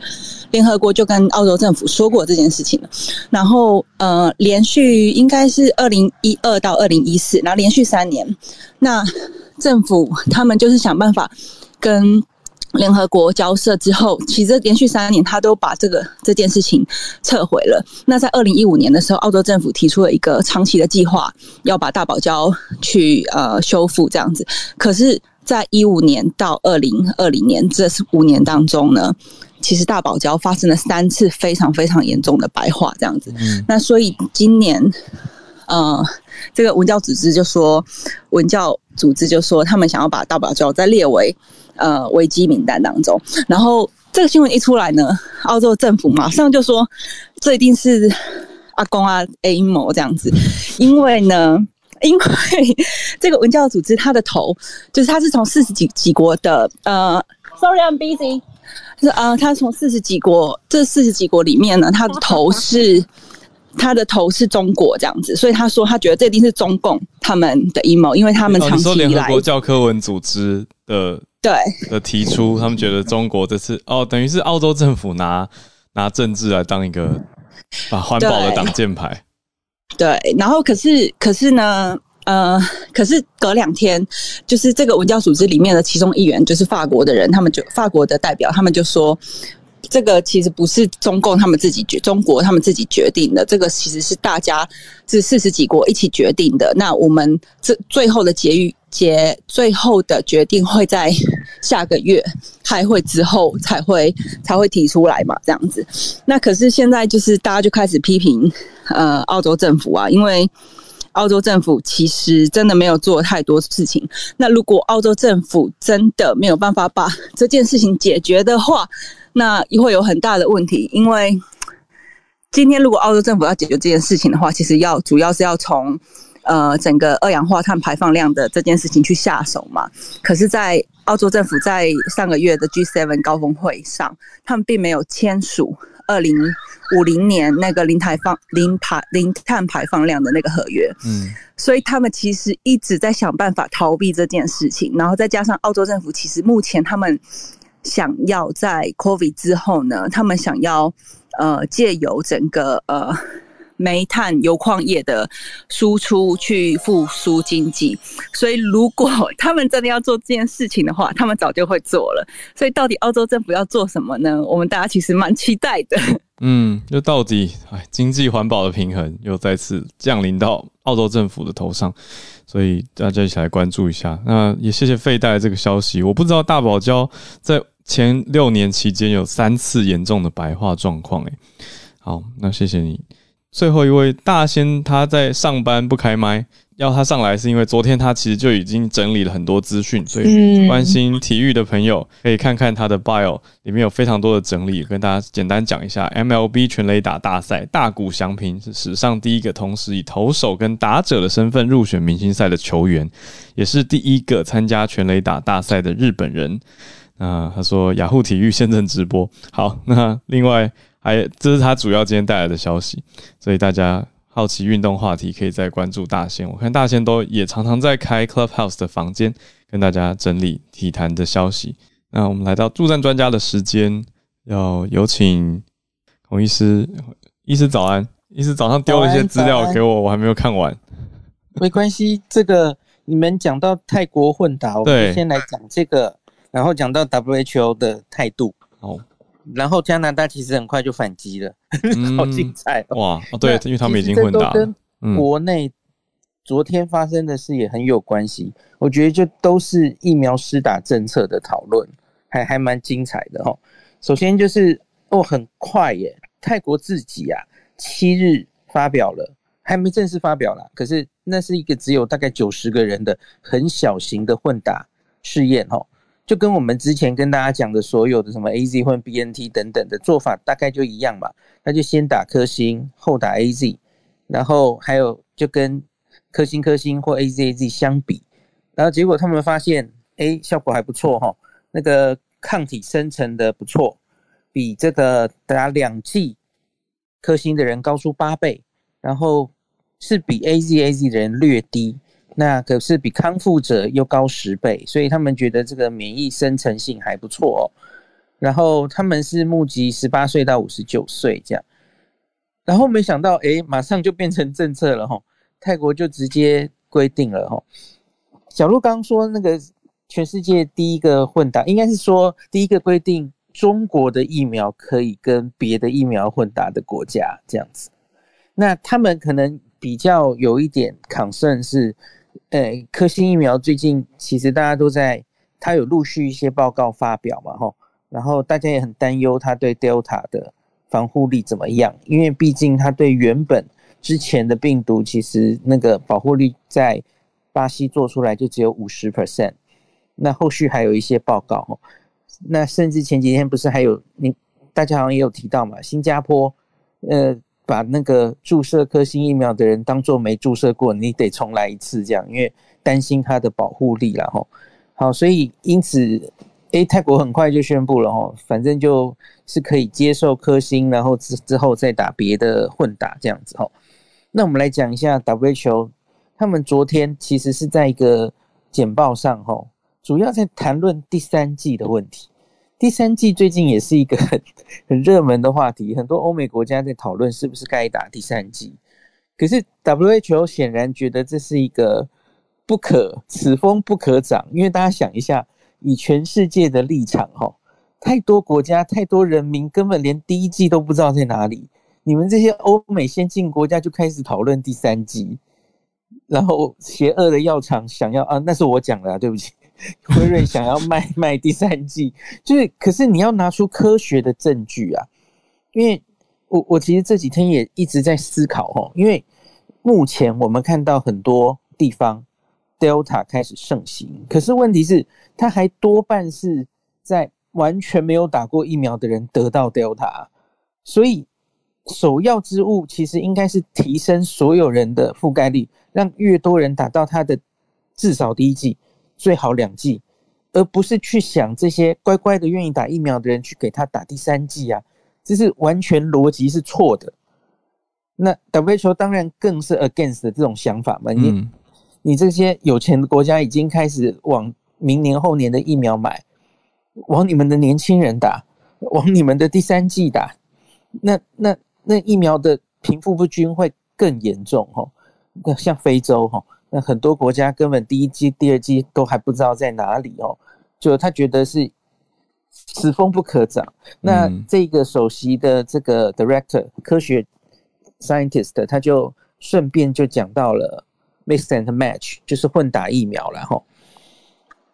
Speaker 6: 联合国就跟澳洲政府说过这件事情了。然后呃，连续应该是二零一二到二零一四，然后连续三年，那政府他们就是想办法跟联合国交涉之后，其实连续三年他都把这个这件事情撤回了。那在二零一五年的时候，澳洲政府提出了一个长期的计划，要把大堡礁去呃修复这样子。可是，在一五年到二零二零年这五年当中呢，其实大堡礁发生了三次非常非常严重的白化这样子。那所以今年，呃，这个文教组织就说，文教组织就说，他们想要把大堡礁再列为。呃，危机名单当中，然后这个新闻一出来呢，澳洲政府马上就说，这一定是阿公啊阴谋这样子，因为呢，*laughs* 因为这个文教组织它的头就是它是从四十几几国的呃，Sorry I'm busy，是啊，它从四十几国这四十几国里面呢，它的头是 *laughs* 它的头是中国这样子，所以他说他觉得这一定是中共他们的阴谋，因为他们长期以
Speaker 1: 来教科文组织的。
Speaker 6: 对
Speaker 1: 的提出，他们觉得中国这次哦，等于是澳洲政府拿拿政治来当一个啊环保的挡箭牌。
Speaker 6: 对，然后可是可是呢，呃，可是隔两天，就是这个文教组织里面的其中一员，就是法国的人，他们就法国的代表，他们就说。这个其实不是中共他们自己决，中国他们自己决定的。这个其实是大家是四十几国一起决定的。那我们这最后的结语结最后的决定会在下个月开会之后才会才会提出来嘛？这样子。那可是现在就是大家就开始批评呃澳洲政府啊，因为澳洲政府其实真的没有做太多事情。那如果澳洲政府真的没有办法把这件事情解决的话，那会有很大的问题，因为今天如果澳洲政府要解决这件事情的话，其实要主要是要从呃整个二氧化碳排放量的这件事情去下手嘛。可是，在澳洲政府在上个月的 G7 高峰会上，他们并没有签署二零五零年那个零排放零排零碳排放量的那个合约。嗯，所以他们其实一直在想办法逃避这件事情，然后再加上澳洲政府其实目前他们。想要在 COVID 之后呢，他们想要呃借由整个呃煤炭油矿业的输出去复苏经济，所以如果他们真的要做这件事情的话，他们早就会做了。所以到底澳洲政府要做什么呢？我们大家其实蛮期待的。
Speaker 1: 嗯，就到底哎，经济环保的平衡又再次降临到澳洲政府的头上，所以大家一起来关注一下。那也谢谢费带这个消息，我不知道大堡礁在。前六年期间有三次严重的白化状况，诶，好，那谢谢你。最后一位大仙他在上班不开麦，要他上来是因为昨天他其实就已经整理了很多资讯，所以关心体育的朋友可以看看他的 bio，里面有非常多的整理，跟大家简单讲一下 MLB 全垒打大赛，大谷翔平是史上第一个同时以投手跟打者的身份入选明星赛的球员，也是第一个参加全垒打大赛的日本人。那他说雅虎体育现正直播，好，*laughs* 那另外还这是他主要今天带来的消息，所以大家好奇运动话题，可以再关注大仙。我看大仙都也常常在开 Clubhouse 的房间，跟大家整理体坛的消息。那我们来到助战专家的时间，要有请孔医师，医师早安，医师早上丢了一些资料给我，我还没有看完，
Speaker 7: 没关系，这个你们讲到泰国混打，我们先来讲这个。然后讲到 WHO 的态度，哦，然后加拿大其实很快就反击了，好精彩
Speaker 1: 哇！哦，对，因为他们已经混打，
Speaker 7: 跟国内昨天发生的事也很有关系。我觉得就都是疫苗施打政策的讨论，还还蛮精彩的哈。首先就是哦，很快耶，泰国自己啊，七日发表了，还没正式发表啦，可是那是一个只有大概九十个人的很小型的混打试验哈。就跟我们之前跟大家讲的所有的什么 A Z 或 B N T 等等的做法大概就一样嘛，那就先打科兴后打 A Z，然后还有就跟科兴科兴或 A Z A Z 相比，然后结果他们发现，哎，效果还不错哈，那个抗体生成的不错，比这个打两剂科兴的人高出八倍，然后是比 A Z A Z 的人略低。那可是比康复者又高十倍，所以他们觉得这个免疫生成性还不错哦。然后他们是募集十八岁到五十九岁这样，然后没想到哎，马上就变成政策了哈。泰国就直接规定了哈。小鹿刚刚说那个全世界第一个混打，应该是说第一个规定中国的疫苗可以跟别的疫苗混打的国家这样子。那他们可能比较有一点抗胜是，呃，科兴疫苗最近其实大家都在，它有陆续一些报告发表嘛，吼，然后大家也很担忧它对 Delta 的防护力怎么样，因为毕竟它对原本之前的病毒其实那个保护力在巴西做出来就只有五十 percent，那后续还有一些报告，吼，那甚至前几天不是还有你大家好像也有提到嘛，新加坡，呃。把那个注射科兴疫苗的人当做没注射过，你得重来一次，这样，因为担心它的保护力了吼。好，所以因此，诶，泰国很快就宣布了吼，反正就是可以接受科兴，然后之之后再打别的混打这样子吼。那我们来讲一下 WHO，他们昨天其实是在一个简报上吼，主要在谈论第三季的问题。第三季最近也是一个很 *laughs* 很热门的话题，很多欧美国家在讨论是不是该打第三季。可是 WHO 显然觉得这是一个不可此风不可长，因为大家想一下，以全世界的立场，哈，太多国家、太多人民根本连第一季都不知道在哪里。你们这些欧美先进国家就开始讨论第三季，然后邪恶的药厂想要啊，那是我讲的啊，对不起。辉瑞想要卖 *laughs* 卖第三季，就是可是你要拿出科学的证据啊！因为我我其实这几天也一直在思考哦，因为目前我们看到很多地方 Delta 开始盛行，可是问题是它还多半是在完全没有打过疫苗的人得到 Delta，所以首要之务其实应该是提升所有人的覆盖率，让越多人打到它的至少第一剂。最好两剂，而不是去想这些乖乖的愿意打疫苗的人去给他打第三剂啊，这是完全逻辑是错的。那 WHO 当然更是 against 这种想法嘛。你你这些有钱的国家已经开始往明年后年的疫苗买，往你们的年轻人打，往你们的第三季打，那那那疫苗的贫富不均会更严重哈。像非洲哈。那很多国家根本第一季、第二季都还不知道在哪里哦，就他觉得是此风不可长。那这个首席的这个 director 科学 scientist 他就顺便就讲到了 mix and match，就是混打疫苗了哈。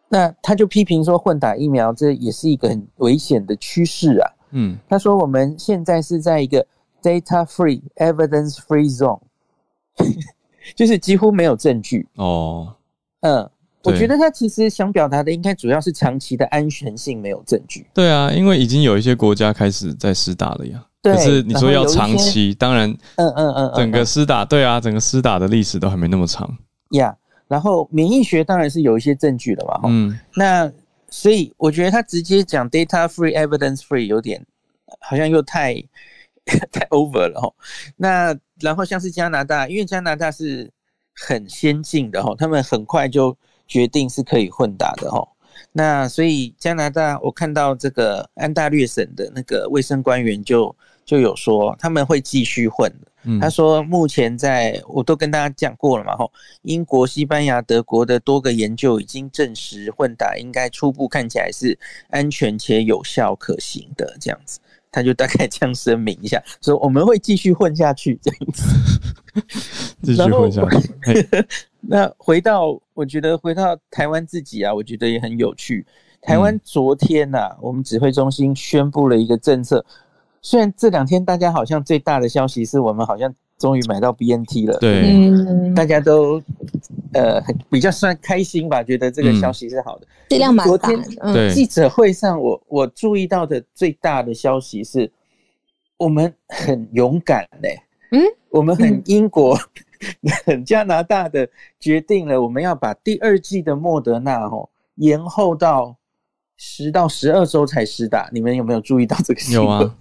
Speaker 7: 那他就批评说混打疫苗这也是一个很危险的趋势啊。嗯，他说我们现在是在一个 data free evidence free zone。就是几乎没有证据哦，嗯，我觉得他其实想表达的应该主要是长期的安全性没有证据。
Speaker 1: 对啊，因为已经有一些国家开始在施打了呀。可是你说要长期，当然，嗯嗯嗯，整个施打，对啊，整个施打的历史都还没那么长。
Speaker 7: 呀，然后免疫学当然是有一些证据的嘛，嗯，那所以我觉得他直接讲 data free evidence free 有点好像又太 *laughs* 太 over 了哈，那。然后像是加拿大，因为加拿大是很先进的哈，他们很快就决定是可以混打的哈。那所以加拿大，我看到这个安大略省的那个卫生官员就就有说，他们会继续混他说目前在我都跟大家讲过了嘛吼，英国、西班牙、德国的多个研究已经证实混打应该初步看起来是安全且有效可行的这样子。他就大概这样声明一下，说我们会继续混下去这样子，*laughs*
Speaker 1: 继续混下去。*laughs*
Speaker 7: 那回到，我觉得回到台湾自己啊，我觉得也很有趣。台湾昨天呐，我们指挥中心宣布了一个政策，虽然这两天大家好像最大的消息是我们好像。终于买到 BNT 了，
Speaker 1: 对，
Speaker 7: 大家都呃比较算开心吧，觉得这个消息是好的。
Speaker 2: 力量蛮大。
Speaker 1: 对，
Speaker 7: 记者会上我我注意到的最大的消息是，我们很勇敢嘞，嗯，我们很英国、*laughs* 很加拿大的决定了，我们要把第二季的莫德纳哦延后到十到十二周才施打。你们有没有注意到这个新闻？
Speaker 1: 有啊。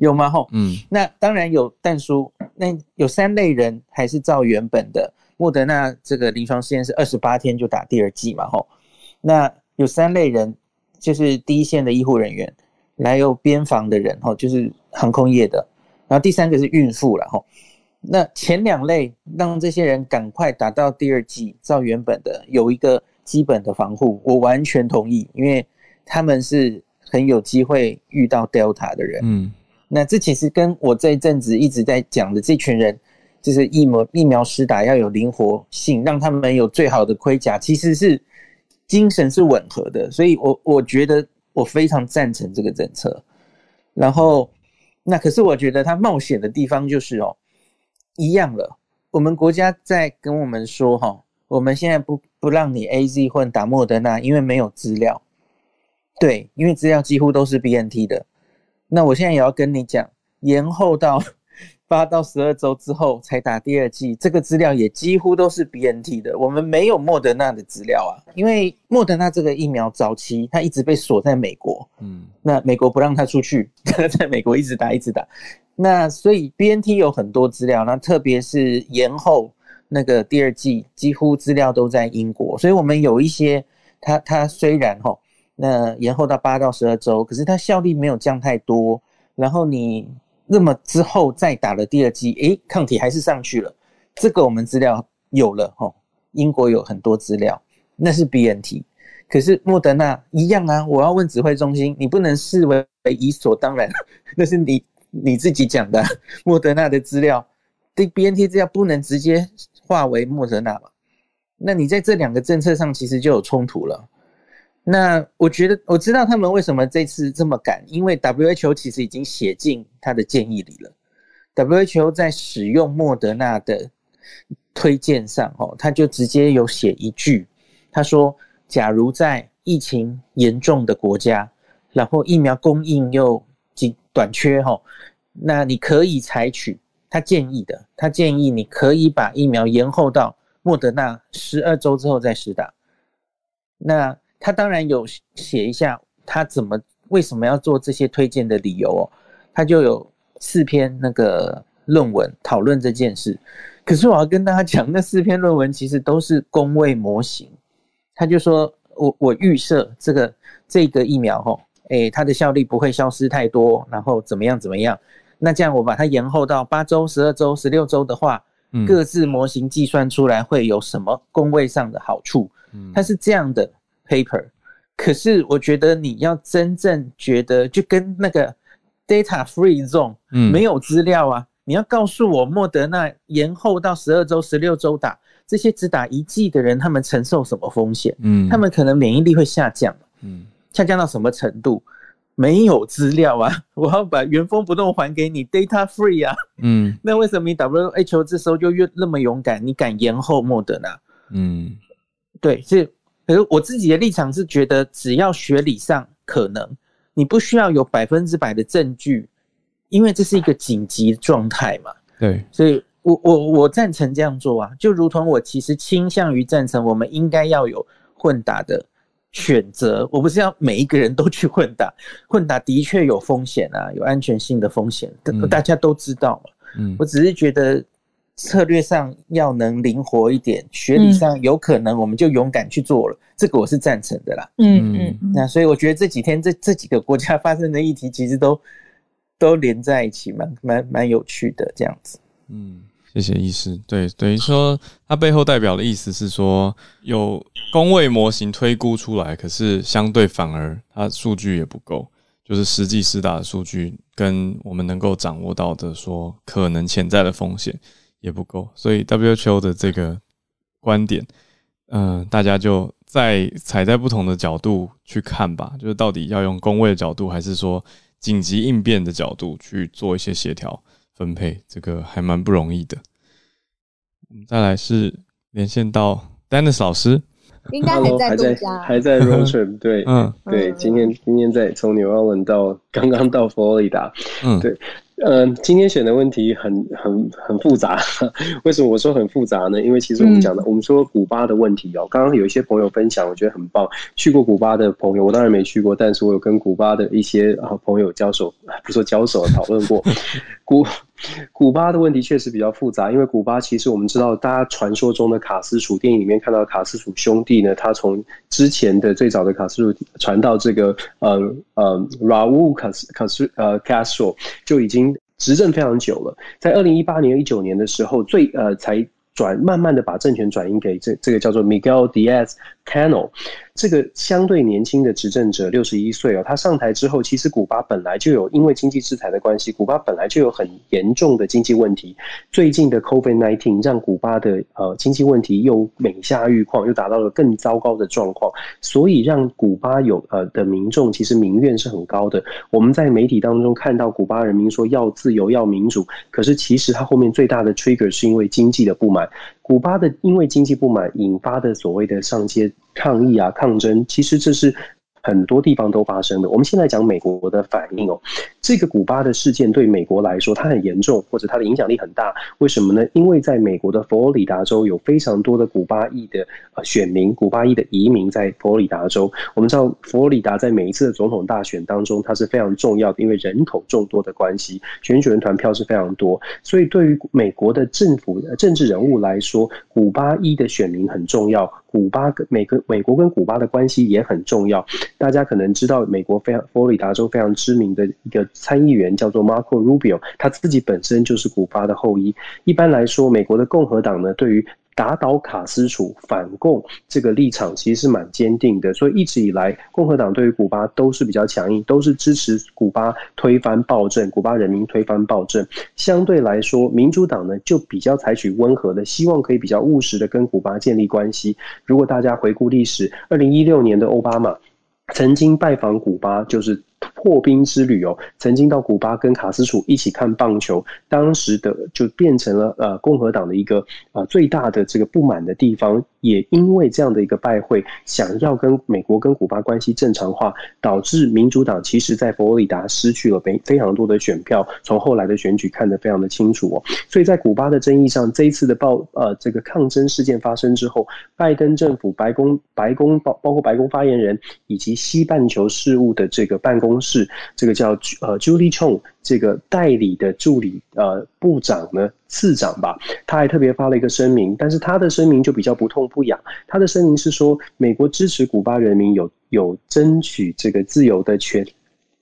Speaker 7: 有吗？吼，嗯，那当然有。但书那有三类人还是照原本的莫德纳这个临床试验是二十八天就打第二剂嘛，吼。那有三类人，就是第一线的医护人员，来有边防的人，吼，就是航空业的。然后第三个是孕妇了，吼。那前两类让这些人赶快打到第二剂，照原本的有一个基本的防护，我完全同意，因为他们是很有机会遇到 Delta 的人。嗯，那这其实跟我这一阵子一直在讲的这群人，就是疫苗疫苗施打要有灵活性，让他们有最好的盔甲，其实是精神是吻合的。所以我我觉得我非常赞成这个政策。然后，那可是我觉得他冒险的地方就是哦，一样了。我们国家在跟我们说哈，我们现在不不让你 A Z 混打莫德纳，因为没有资料。对，因为资料几乎都是 B N T 的。那我现在也要跟你讲，延后到 *laughs* 八到十二周之后才打第二剂，这个资料也几乎都是 B N T 的。我们没有莫德纳的资料啊，因为莫德纳这个疫苗早期它一直被锁在美国，嗯，那美国不让它出去，*laughs* 它在美国一直打一直打。那所以 B N T 有很多资料，那特别是延后那个第二季，几乎资料都在英国。所以我们有一些，它它虽然哈，那延后到八到十二周，可是它效力没有降太多。然后你那么之后再打了第二剂，诶，抗体还是上去了。这个我们资料有了哈，英国有很多资料，那是 B N T。可是莫德纳一样啊，我要问指挥中心，你不能视为理所当然，*laughs* 那是你。你自己讲的莫德纳的资料，对 B N T 资料不能直接化为莫德纳嘛？那你在这两个政策上其实就有冲突了。那我觉得我知道他们为什么这次这么赶，因为 W H O 其实已经写进他的建议里了。W H O 在使用莫德纳的推荐上，哦，他就直接有写一句，他说：假如在疫情严重的国家，然后疫苗供应又紧短缺哈，那你可以采取他建议的，他建议你可以把疫苗延后到莫德纳十二周之后再施打。那他当然有写一下他怎么为什么要做这些推荐的理由哦，他就有四篇那个论文讨论这件事。可是我要跟大家讲，那四篇论文其实都是工位模型。他就说我我预设这个这个疫苗哦。诶，它的效力不会消失太多，然后怎么样怎么样？那这样我把它延后到八周、十二周、十六周的话，各自模型计算出来会有什么工位上的好处？嗯它是这样的 paper。可是我觉得你要真正觉得，就跟那个 data free zone，没有资料啊，你要告诉我莫德纳延后到十二周、十六周打，这些只打一剂的人，他们承受什么风险？嗯，他们可能免疫力会下降。嗯。下降到什么程度？没有资料啊！*laughs* 我要把原封不动还给你，data free 啊！嗯，*laughs* 那为什么你 WHO 这时候就越那么勇敢？你敢延后莫德纳？嗯，对，是。可是我自己的立场是觉得，只要学理上可能，你不需要有百分之百的证据，因为这是一个紧急状态嘛。
Speaker 1: 对，
Speaker 7: 所以我我我赞成这样做啊！就如同我其实倾向于赞成，我们应该要有混打的。选择我不是要每一个人都去混打，混打的确有风险啊，有安全性的风险，大家都知道嘛。嗯，我只是觉得策略上要能灵活一点，学理上有可能我们就勇敢去做了，这个我是赞成的啦。嗯嗯，那所以我觉得这几天这这几个国家发生的议题，其实都都连在一起，蛮蛮蛮有趣的这样子。嗯。
Speaker 1: 谢谢医师。对，等于说它背后代表的意思是说，有工位模型推估出来，可是相对反而它数据也不够，就是实际施打的数据跟我们能够掌握到的说可能潜在的风险也不够，所以 WHO 的这个观点，嗯，大家就在踩在不同的角度去看吧，就是到底要用工位的角度，还是说紧急应变的角度去做一些协调。分配这个还蛮不容易的。我们再来是连线到 Dennis 老师，
Speaker 2: 应该还在
Speaker 8: 度假，还在 road trip。对，嗯，对，今天今天在从纽奥文到刚刚到佛罗里达，嗯，对。嗯，今天选的问题很很很复杂。*laughs* 为什么我说很复杂呢？因为其实我们讲的，我们说古巴的问题哦。刚刚有一些朋友分享，我觉得很棒。去过古巴的朋友，我当然没去过，但是我有跟古巴的一些啊朋友交手，不说交手，讨论过。*laughs* 古 *laughs* 古巴的问题确实比较复杂，因为古巴其实我们知道，大家传说中的卡斯楚电影里面看到卡斯楚兄弟呢，他从之前的最早的卡斯楚传到这个呃呃 Raul 卡斯卡斯呃 Castro 就已经。执政非常久了，在二零一八年、一九年的时候，最呃才转慢慢的把政权转移给这这个叫做 Miguel Diaz panel。这个相对年轻的执政者，六十一岁哦，他上台之后，其实古巴本来就有因为经济制裁的关系，古巴本来就有很严重的经济问题。最近的 COVID nineteen 让古巴的呃经济问题又每下愈况，又达到了更糟糕的状况，所以让古巴有呃的民众其实民怨是很高的。我们在媒体当中看到古巴人民说要自由要民主，可是其实他后面最大的 trigger 是因为经济的不满。古巴的因为经济不满引发的所谓的上街抗议啊、抗争，其实这是。很多地方都发生的。我们现在讲美国的反应哦，这个古巴的事件对美国来说，它很严重，或者它的影响力很大。为什么呢？因为在美国的佛罗里达州有非常多的古巴裔的呃选民，古巴裔的移民在佛罗里达州。我们知道佛罗里达在每一次的总统大选当中，它是非常重要的，因为人口众多的关系，选举人团票是非常多。所以对于美国的政府政治人物来说，古巴裔的选民很重要。古巴跟美跟美国跟古巴的关系也很重要。大家可能知道，美国非常佛罗里达州非常知名的一个参议员叫做 Marco Rubio，他自己本身就是古巴的后裔。一般来说，美国的共和党呢，对于打倒卡斯楚、反共这个立场其实是蛮坚定的，所以一直以来，共和党对于古巴都是比较强硬，都是支持古巴推翻暴政，古巴人民推翻暴政。相对来说，民主党呢就比较采取温和的，希望可以比较务实的跟古巴建立关系。如果大家回顾历史，二零一六年的奥巴马曾经拜访古巴，就是。破冰之旅哦，曾经到古巴跟卡斯楚一起看棒球，当时的就变成了呃共和党的一个呃最大的这个不满的地方，也因为这样的一个拜会，想要跟美国跟古巴关系正常化，导致民主党其实在佛罗里达失去了非非常多的选票，从后来的选举看得非常的清楚哦，所以在古巴的争议上，这一次的暴呃这个抗争事件发生之后，拜登政府白宫白宫包包括白宫发言人以及西半球事务的这个办公。公式这个叫呃 Julie Chong 这个代理的助理呃部长呢次长吧，他还特别发了一个声明，但是他的声明就比较不痛不痒。他的声明是说，美国支持古巴人民有有争取这个自由的权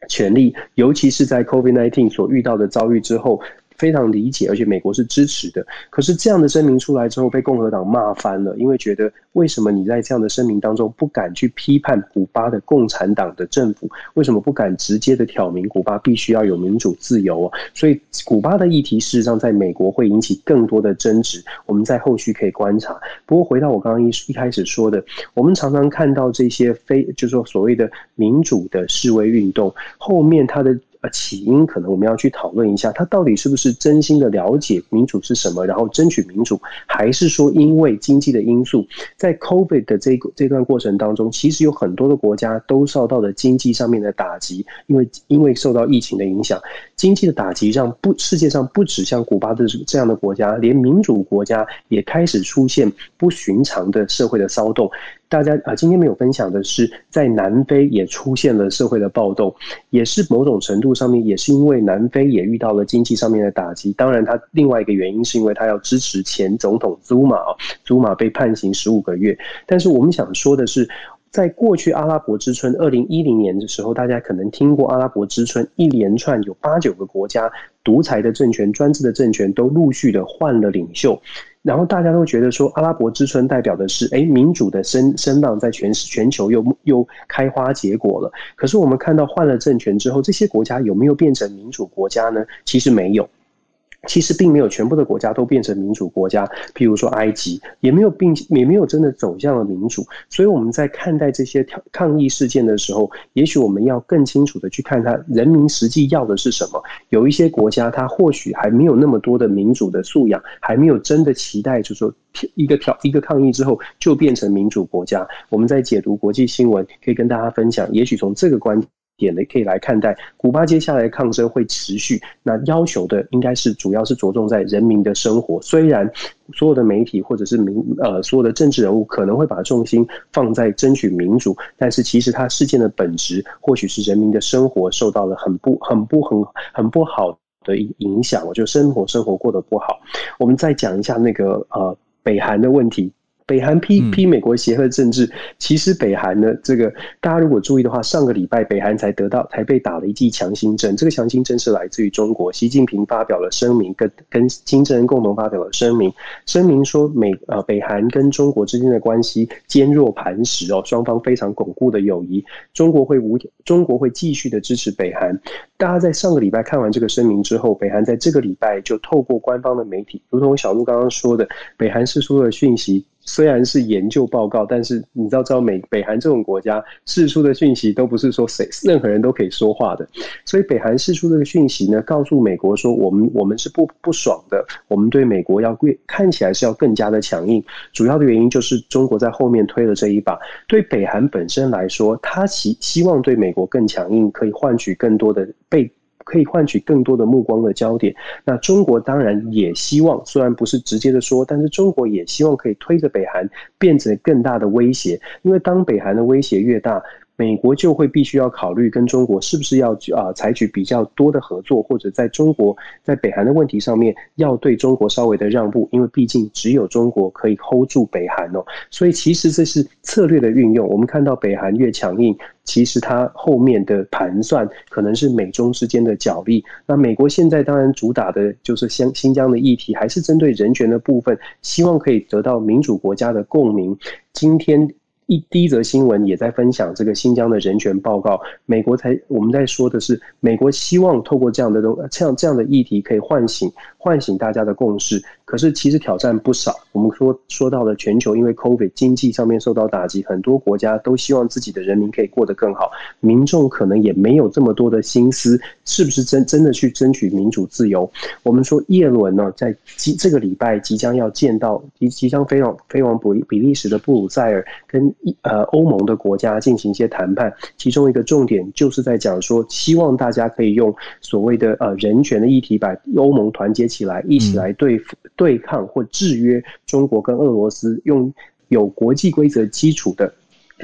Speaker 8: 权利，尤其是在 Covid nineteen 所遇到的遭遇之后。非常理解，而且美国是支持的。可是这样的声明出来之后，被共和党骂翻了，因为觉得为什么你在这样的声明当中不敢去批判古巴的共产党的政府？为什么不敢直接的挑明古巴必须要有民主自由？所以古巴的议题事实上在美国会引起更多的争执。我们在后续可以观察。不过回到我刚刚一一开始说的，我们常常看到这些非就是说所谓的民主的示威运动后面它的。呃，起因可能我们要去讨论一下，他到底是不是真心的了解民主是什么，然后争取民主，还是说因为经济的因素，在 COVID 的这个这段过程当中，其实有很多的国家都受到了经济上面的打击，因为因为受到疫情的影响，经济的打击让不世界上不止像古巴的这样的国家，连民主国家也开始出现不寻常的社会的骚动。大家啊，今天没有分享的是，在南非也出现了社会的暴动，也是某种程度上面也是因为南非也遇到了经济上面的打击。当然，它另外一个原因是因为它要支持前总统祖马，祖马被判刑十五个月。但是我们想说的是，在过去阿拉伯之春二零一零年的时候，大家可能听过阿拉伯之春，一连串有八九个国家独裁的政权、专制的政权都陆续的换了领袖。然后大家都觉得说，阿拉伯之春代表的是，哎，民主的声声浪在全全球又又开花结果了。可是我们看到换了政权之后，这些国家有没有变成民主国家呢？其实没有。其实并没有全部的国家都变成民主国家，譬如说埃及也没有并也没有真的走向了民主。所以我们在看待这些抗抗议事件的时候，也许我们要更清楚的去看它人民实际要的是什么。有一些国家，它或许还没有那么多的民主的素养，还没有真的期待，就是说一个挑一个抗议之后就变成民主国家。我们在解读国际新闻，可以跟大家分享，也许从这个观。点的，可以来看待古巴接下来抗争会持续。那要求的应该是主要是着重在人民的生活。虽然所有的媒体或者是民呃所有的政治人物可能会把重心放在争取民主，但是其实它事件的本质或许是人民的生活受到了很不很不很很不好的影响。我觉得生活生活过得不好。我们再讲一下那个呃北韩的问题。北韩批批美国邪恶政治，其实北韩呢，这个大家如果注意的话，上个礼拜北韩才得到才被打了一剂强心针，这个强心针是来自于中国，习近平发表了声明，跟跟金正恩共同发表了声明，声明说美呃北韩跟中国之间的关系坚若磐石哦，双方非常巩固的友谊，中国会无中国会继续的支持北韩。大家在上个礼拜看完这个声明之后，北韩在这个礼拜就透过官方的媒体，如同小鹿刚刚说的，北韩释出了讯息。虽然是研究报告，但是你知道，知道美北韩这种国家释出的讯息都不是说谁任何人都可以说话的，所以北韩释出这个讯息呢，告诉美国说，我们我们是不不爽的，我们对美国要越看起来是要更加的强硬，主要的原因就是中国在后面推了这一把。对北韩本身来说，他希希望对美国更强硬，可以换取更多的被。可以换取更多的目光的焦点。那中国当然也希望，虽然不是直接的说，但是中国也希望可以推着北韩变成更大的威胁。因为当北韩的威胁越大，美国就会必须要考虑跟中国是不是要啊采取比较多的合作，或者在中国在北韩的问题上面要对中国稍微的让步，因为毕竟只有中国可以 hold 住北韩哦。所以其实这是策略的运用。我们看到北韩越强硬，其实它后面的盘算可能是美中之间的角力。那美国现在当然主打的就是新新疆的议题，还是针对人权的部分，希望可以得到民主国家的共鸣。今天。一第一则新闻也在分享这个新疆的人权报告。美国才我们在说的是，美国希望透过这样的东这样这样的议题，可以唤醒唤醒大家的共识。可是其实挑战不少。我们说说到了全球，因为 COVID 经济上面受到打击，很多国家都希望自己的人民可以过得更好。民众可能也没有这么多的心思，是不是真真的去争取民主自由？我们说叶伦呢，在即这个礼拜即将要见到即即将飞往飞往比比利时的布鲁塞尔跟。呃，欧盟的国家进行一些谈判，其中一个重点就是在讲说，希望大家可以用所谓的呃人权的议题，把欧盟团结起来，一起来对付、对抗或制约中国跟俄罗斯，用有国际规则基础的。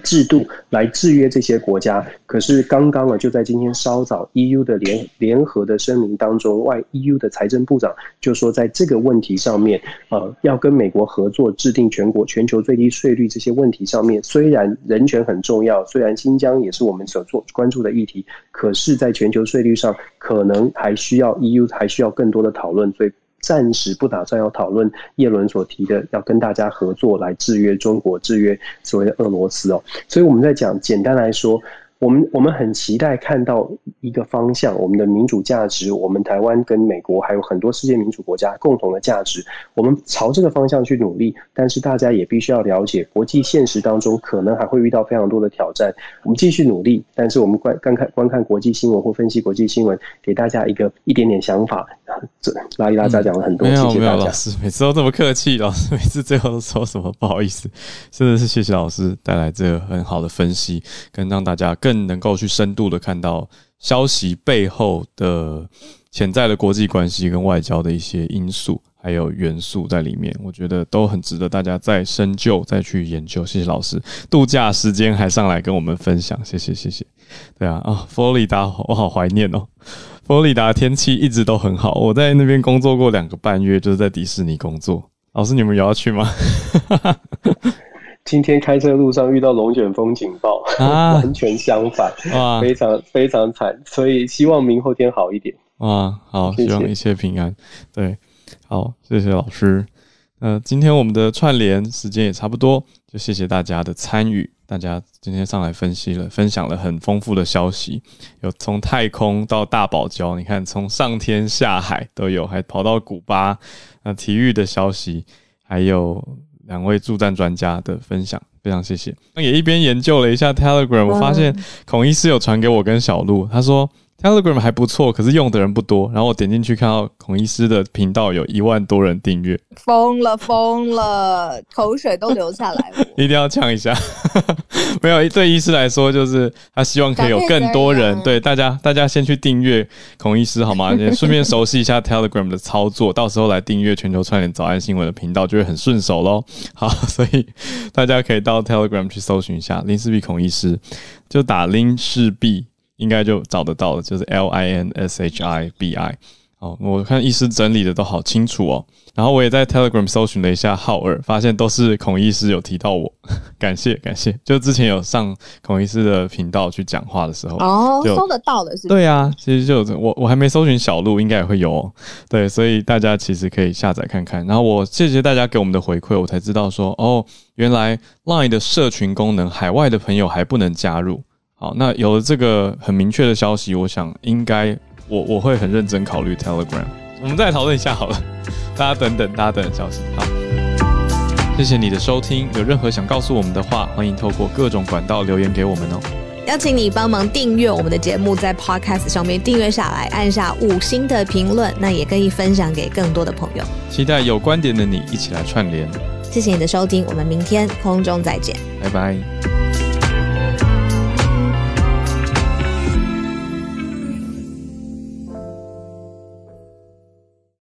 Speaker 8: 制度来制约这些国家，可是刚刚啊，就在今天稍早，EU 的联联合的声明当中，外 EU 的财政部长就说，在这个问题上面，呃，要跟美国合作制定全国全球最低税率这些问题上面，虽然人权很重要，虽然新疆也是我们所做关注的议题，可是，在全球税率上，可能还需要 EU 还需要更多的讨论，所以。暂时不打算要讨论叶伦所提的要跟大家合作来制约中国、制约所谓的俄罗斯哦，所以我们在讲，简单来说。我们我们很期待看到一个方向，我们的民主价值，我们台湾跟美国还有很多世界民主国家共同的价值，我们朝这个方向去努力。但是大家也必须要了解，国际现实当中可能还会遇到非常多的挑战。我们继续努力，但是我们观观看观看国际新闻或分析国际新闻，给大家一个一点点想法。这拉里拉扎讲了很多，谢谢大家。
Speaker 1: 老师 *laughs* 每次都这么客气，老师每次最后都说什么不好意思，真的是谢谢老师带来这个很好的分析，跟让大家更。能够去深度的看到消息背后的潜在的国际关系跟外交的一些因素，还有元素在里面，我觉得都很值得大家再深究、再去研究。谢谢老师，度假时间还上来跟我们分享，谢谢谢谢。对啊啊，佛罗里达我好怀念哦，佛罗里达天气一直都很好，我在那边工作过两个半月，就是在迪士尼工作。老师，你们有要去吗？
Speaker 8: 今天开车路上遇到龙卷风警报，*laughs* 完全相反，非常非常惨，所以希望明后天好一点。
Speaker 1: 哇，好，希望一切平安。对，好，谢谢老师。呃，今天我们的串联时间也差不多，就谢谢大家的参与。大家今天上来分析了，分享了很丰富的消息，有从太空到大堡礁，你看从上天下海都有，还跑到古巴，那体育的消息还有。两位助战专家的分享，非常谢谢。那也一边研究了一下 Telegram，我发现孔医师有传给我跟小鹿，他说。Telegram 还不错，可是用的人不多。然后我点进去看到孔医师的频道有一万多人订阅，
Speaker 2: 疯了疯了，口水都流下来了。*laughs*
Speaker 1: 一定要呛一下，*laughs* 没有对医师来说，就是他希望可以有更多人对大家，大家先去订阅孔医师好吗？*laughs* 也顺便熟悉一下 Telegram 的操作，到时候来订阅全球串联早安新闻的频道就会很顺手喽。好，所以大家可以到 Telegram 去搜寻一下林世璧孔医师，就打林世璧。应该就找得到了，就是 L I N S H I B I。哦，我看医师整理的都好清楚哦。然后我也在 Telegram 搜寻了一下浩尔，发现都是孔医师有提到我，*laughs* 感谢感谢。就之前有上孔医师的频道去讲话的时候，
Speaker 2: 哦，搜得到的是？
Speaker 1: 对啊，其实就我我还没搜寻小鹿，应该也会有。对，所以大家其实可以下载看看。然后我谢谢大家给我们的回馈，我才知道说，哦，原来 Line 的社群功能，海外的朋友还不能加入。好，那有了这个很明确的消息，我想应该我我会很认真考虑 Telegram。我们再讨论一下好了，大家等等，大家等消息。好，谢谢你的收听。有任何想告诉我们的话，欢迎透过各种管道留言给我们哦。
Speaker 2: 邀请你帮忙订阅我们的节目，在 Podcast 上面订阅下来，按下五星的评论，那也可以分享给更多的朋友。
Speaker 1: 期待有观点的你一起来串联。
Speaker 2: 谢谢你的收听，我们明天空中再见，
Speaker 1: 拜拜。